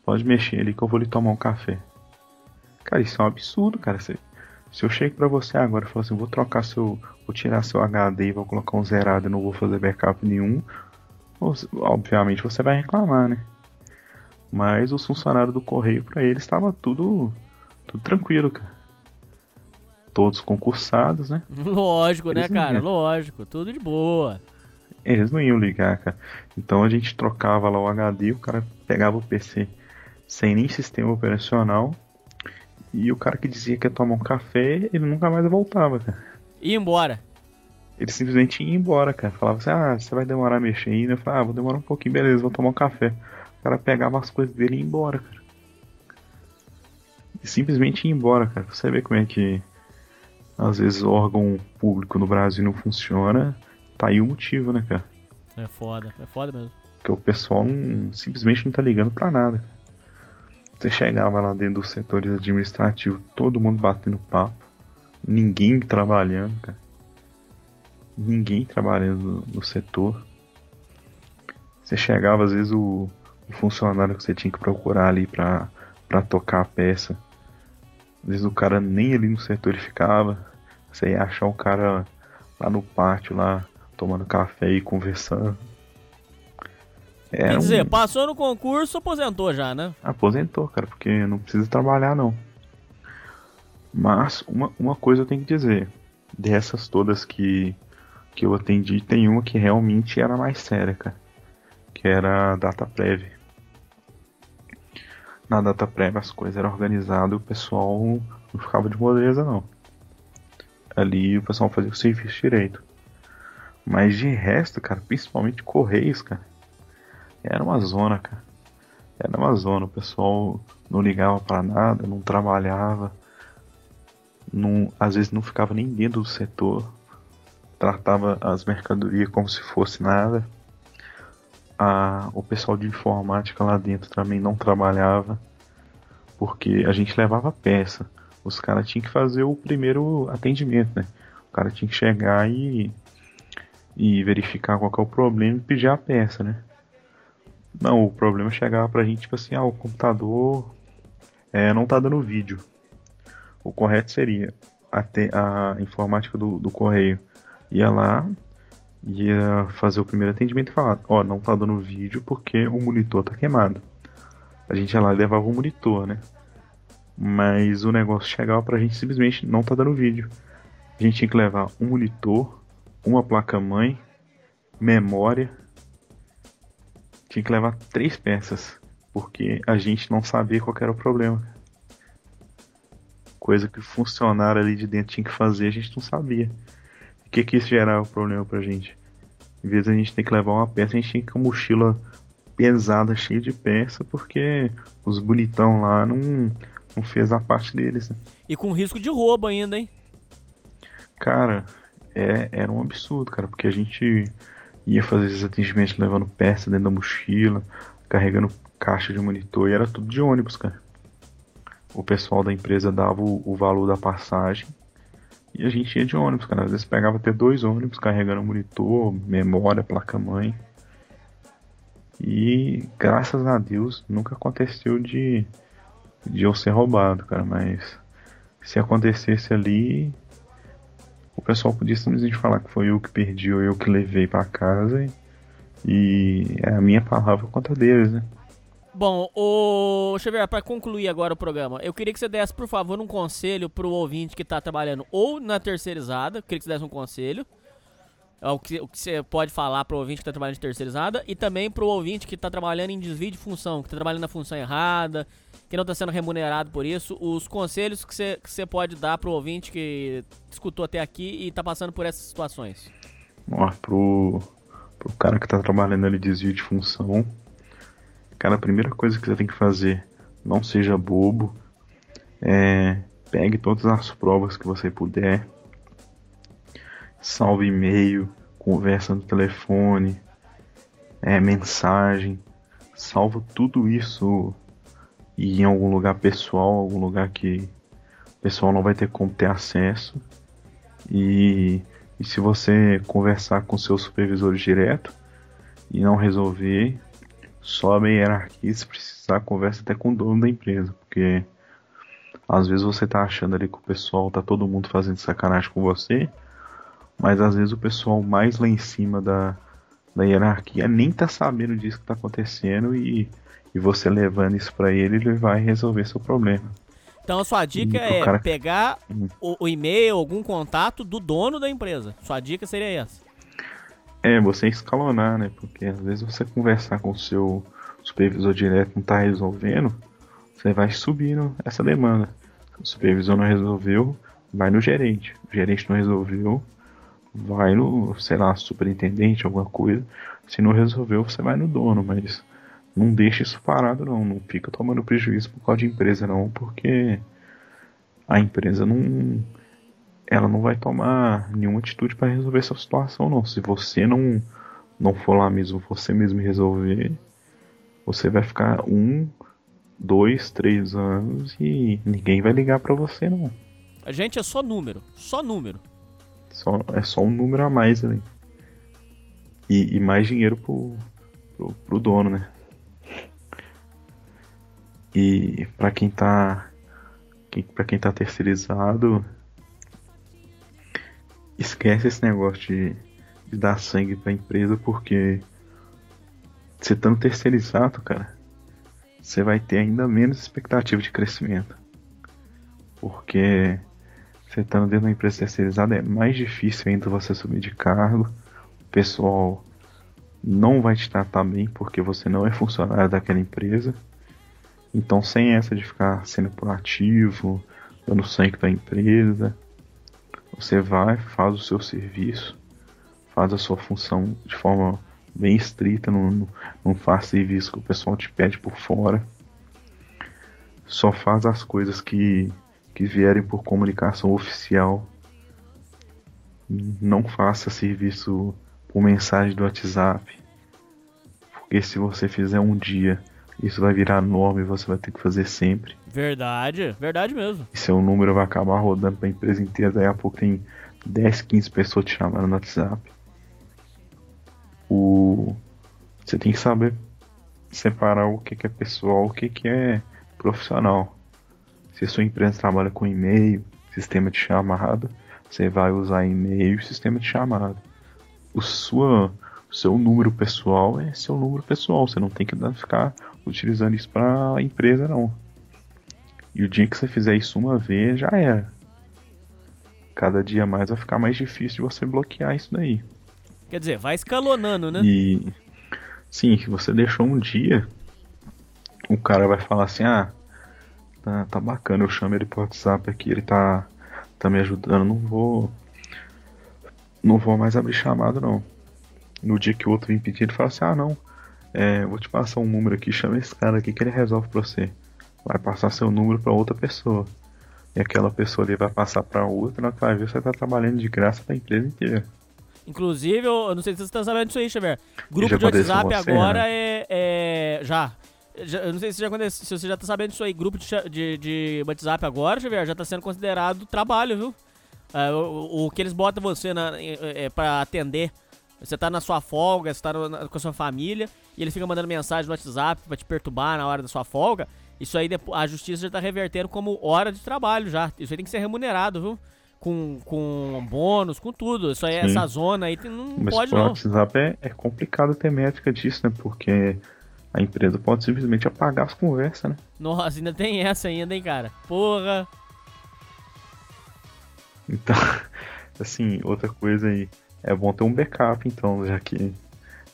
Pode mexer ali que eu vou lhe tomar um café. Cara, isso é um absurdo, cara. Se, se eu chego pra você agora e falar assim, vou trocar seu. Vou tirar seu HD e vou colocar um zerado e não vou fazer backup nenhum. Obviamente você vai reclamar, né? Mas os funcionários do correio para eles estava tudo, tudo tranquilo, cara. Todos concursados, né? Lógico, né, eles né, cara? Lógico, tudo de boa. Eles não iam ligar, cara. Então a gente trocava lá o HD, o cara pegava o PC sem nem sistema operacional. E o cara que dizia que ia tomar um café, ele nunca mais voltava, cara. Ia embora. Ele simplesmente ia embora, cara. Falava assim, ah, você vai demorar a mexer ainda? Eu falava, ah, vou demorar um pouquinho, beleza, vou tomar um café. O cara pegava as coisas dele e ia embora, cara. simplesmente ir embora, cara. Você vê como é que às vezes o órgão público no Brasil não funciona, tá aí o motivo, né, cara? É foda, é foda mesmo. Porque o pessoal não, simplesmente não tá ligando pra nada. Você chegava lá dentro dos setores administrativos, todo mundo batendo papo, ninguém trabalhando, cara. Ninguém trabalhando no, setor. Você chegava, às vezes, o, o, funcionário que você tinha que procurar ali pra, pra tocar a peça. Às vezes o cara nem ali no setor ele ficava. Você ia achar o cara lá no pátio, lá, tomando café e conversando. Quer dizer, um... passou no concurso, aposentou já, né? Aposentou, cara, porque não precisa trabalhar não. Mas uma, uma coisa eu tenho que dizer. Dessas todas que, que eu atendi, tem uma que realmente era mais séria, cara. Que era a data prévia. Na data prévia as coisas eram organizadas e o pessoal não ficava de moleza não. Ali o pessoal fazia o serviço direito. Mas de resto, cara, principalmente Correios, cara era uma zona, cara. Era uma zona. O pessoal não ligava para nada, não trabalhava. Não, às vezes não ficava nem dentro do setor. Tratava as mercadorias como se fosse nada. A, o pessoal de informática lá dentro também não trabalhava. Porque a gente levava peça. Os caras tinham que fazer o primeiro atendimento, né? O cara tinha que chegar e, e verificar qual é o problema e pedir a peça, né? Não, o problema chegava pra gente, tipo assim, ah, o computador é, não tá dando vídeo. O correto seria a, te, a informática do, do correio ia lá, ia fazer o primeiro atendimento e falar, ó, oh, não tá dando vídeo porque o monitor tá queimado. A gente ia lá e levava o monitor, né? Mas o negócio chegava pra gente simplesmente não tá dando vídeo. A gente tinha que levar um monitor, uma placa-mãe, memória tinha que levar três peças, porque a gente não sabia qual era o problema. Coisa que o funcionário ali de dentro tinha que fazer, a gente não sabia. O que que isso gerava o problema pra gente? Em vez a gente ter que levar uma peça, a gente tinha que com mochila pesada, cheia de peça, porque os bonitão lá não, não fez a parte deles. Né? E com risco de roubo ainda, hein? Cara, é, era um absurdo, cara, porque a gente ia fazer esses atendimentos levando peça dentro da mochila, carregando caixa de monitor e era tudo de ônibus, cara. O pessoal da empresa dava o, o valor da passagem e a gente ia de ônibus, cara. Às vezes pegava até dois ônibus carregando monitor, memória, placa-mãe. E graças a Deus nunca aconteceu de, de eu ser roubado, cara. Mas se acontecesse ali, o pessoal podia simplesmente falar que foi eu que perdi ou eu que levei para casa e, e é a minha palavra contra deles, né? Bom, o Xavier, para concluir agora o programa, eu queria que você desse, por favor, um conselho pro ouvinte que tá trabalhando ou na terceirizada, queria que você desse um conselho. É o que, o que você pode falar pro ouvinte que tá trabalhando de terceirizada e também pro ouvinte que tá trabalhando em desvio de função, que tá trabalhando na função errada, que não está sendo remunerado por isso, os conselhos que você que pode dar para o ouvinte que escutou até aqui e está passando por essas situações? Ó, pro, pro cara que está trabalhando ali desvio de função, cara, a primeira coisa que você tem que fazer, não seja bobo, é, pegue todas as provas que você puder, salve e-mail, conversa no telefone, é, mensagem, salva tudo isso e em algum lugar pessoal, algum lugar que o pessoal não vai ter como ter acesso. E, e se você conversar com seus supervisores direto e não resolver, sobe a hierarquia, se precisar, conversa até com o dono da empresa, porque às vezes você tá achando ali que o pessoal tá todo mundo fazendo sacanagem com você, mas às vezes o pessoal mais lá em cima da, da hierarquia nem tá sabendo disso que tá acontecendo e e você levando isso para ele, ele vai resolver seu problema. Então a sua dica e é cara... pegar hum. o, o e-mail, algum contato do dono da empresa. Sua dica seria essa. É, você escalonar, né? Porque às vezes você conversar com o seu supervisor direto não tá resolvendo, você vai subindo essa demanda. O supervisor não resolveu, vai no gerente. O gerente não resolveu, vai no, sei lá, superintendente, alguma coisa. Se não resolveu, você vai no dono, mas não deixa isso parado não, não fica tomando prejuízo por causa de empresa não, porque a empresa não ela não vai tomar nenhuma atitude para resolver essa situação não. Se você não não for lá mesmo, você mesmo resolver, você vai ficar um, dois, três anos e ninguém vai ligar para você não. A gente é só número, só número. Só, é só um número a mais ali. E, e mais dinheiro pro, pro, pro dono, né? E para quem tá para quem tá terceirizado, esquece esse negócio de, de dar sangue pra empresa, porque você estando terceirizado, cara, você vai ter ainda menos expectativa de crescimento. Porque você estando dentro da empresa terceirizada é mais difícil ainda você subir de cargo. O pessoal não vai te tratar bem porque você não é funcionário daquela empresa. Então, sem essa de ficar sendo proativo, dando sangue para a empresa, você vai, faz o seu serviço, faz a sua função de forma bem estrita, não, não faz serviço que o pessoal te pede por fora. Só faz as coisas que, que vierem por comunicação oficial. Não faça serviço por mensagem do WhatsApp. Porque se você fizer um dia isso vai virar norma e você vai ter que fazer sempre. Verdade, verdade mesmo. E seu número vai acabar rodando pra empresa inteira, daí a pouco tem 10, 15 pessoas te chamando no WhatsApp. O... Você tem que saber separar o que, é pessoal, o que, que é profissional. Se sua empresa trabalha com e-mail, sistema de chamada, você vai usar e-mail e sistema de chamada. O sua, seu número pessoal é seu número pessoal, você não tem que ficar utilizando isso para a empresa, não. E o dia que você fizer isso uma vez, já era. Cada dia mais vai ficar mais difícil de você bloquear isso daí. Quer dizer, vai escalonando, né? E. Sim, se você deixou um dia, o cara vai falar assim: ah, tá, tá bacana, eu chamo ele pro WhatsApp aqui, ele tá, tá me ajudando, não vou. Não vou mais abrir chamado, não. No dia que o outro vem pedir, ele fala assim: ah, não é, vou te passar um número aqui, chama esse cara aqui que ele resolve pra você. Vai passar seu número para outra pessoa. E aquela pessoa ali vai passar para outra, na vai ver você tá trabalhando de graça pra empresa inteira. Inclusive, eu não sei se você tá sabendo disso aí, Xavier. Grupo de WhatsApp você, agora né? é, é, Já. Eu não sei se, já acontece, se você já tá sabendo disso aí. Grupo de, de, de WhatsApp agora, Xavier, já tá sendo considerado trabalho, viu? É, o, o, que eles botam você na, é, é, pra atender você tá na sua folga, você tá no, com a sua família, e ele fica mandando mensagem no WhatsApp pra te perturbar na hora da sua folga. Isso aí a justiça já tá revertendo como hora de trabalho já. Isso aí tem que ser remunerado, viu? Com, com bônus, com tudo. Isso aí, Sim. essa zona aí não Mas pode não. Mas WhatsApp é, é complicado ter métrica disso, né? Porque a empresa pode simplesmente apagar as conversas, né? Nossa, ainda tem essa ainda, hein, cara? Porra! Então, assim, outra coisa aí. É bom ter um backup, então, já que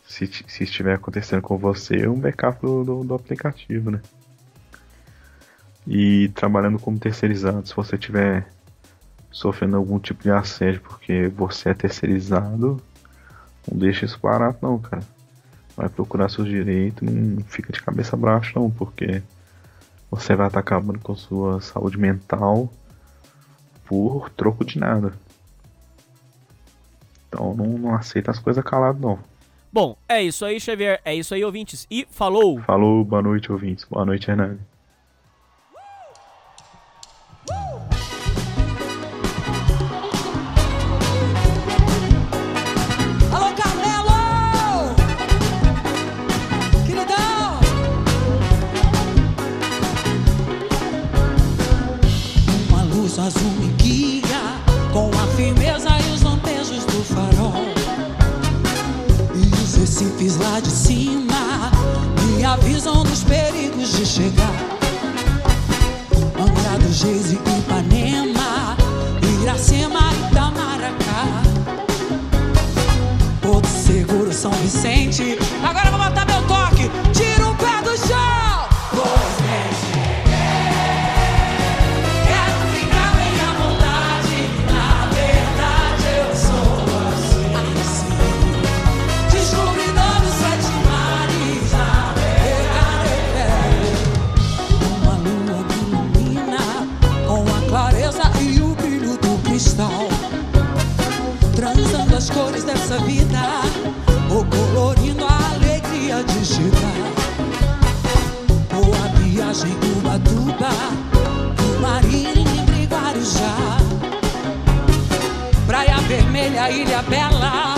se, se estiver acontecendo com você, um backup do, do, do aplicativo, né? E trabalhando como terceirizado, se você tiver sofrendo algum tipo de assédio porque você é terceirizado, não deixa isso barato não, cara. Vai procurar seus direitos, não fica de cabeça baixa não, porque você vai estar acabando com sua saúde mental por troco de nada. Então não, não aceita as coisas calado, não. Bom, é isso aí, Xavier. É isso aí, ouvintes. E falou! Falou, boa noite, ouvintes. Boa noite, Hernani. Recifes lá de cima me avisam dos perigos de chegar. Angra do e Ipanema, Iracema Itamaracá. Porto Seguro, São Vicente. Agora vou botar meu toque. nossa vida, ou colorindo a alegria digital, ou a viagem do Batuba, do Marinho e Guarujá, Praia Vermelha, Ilha Bela.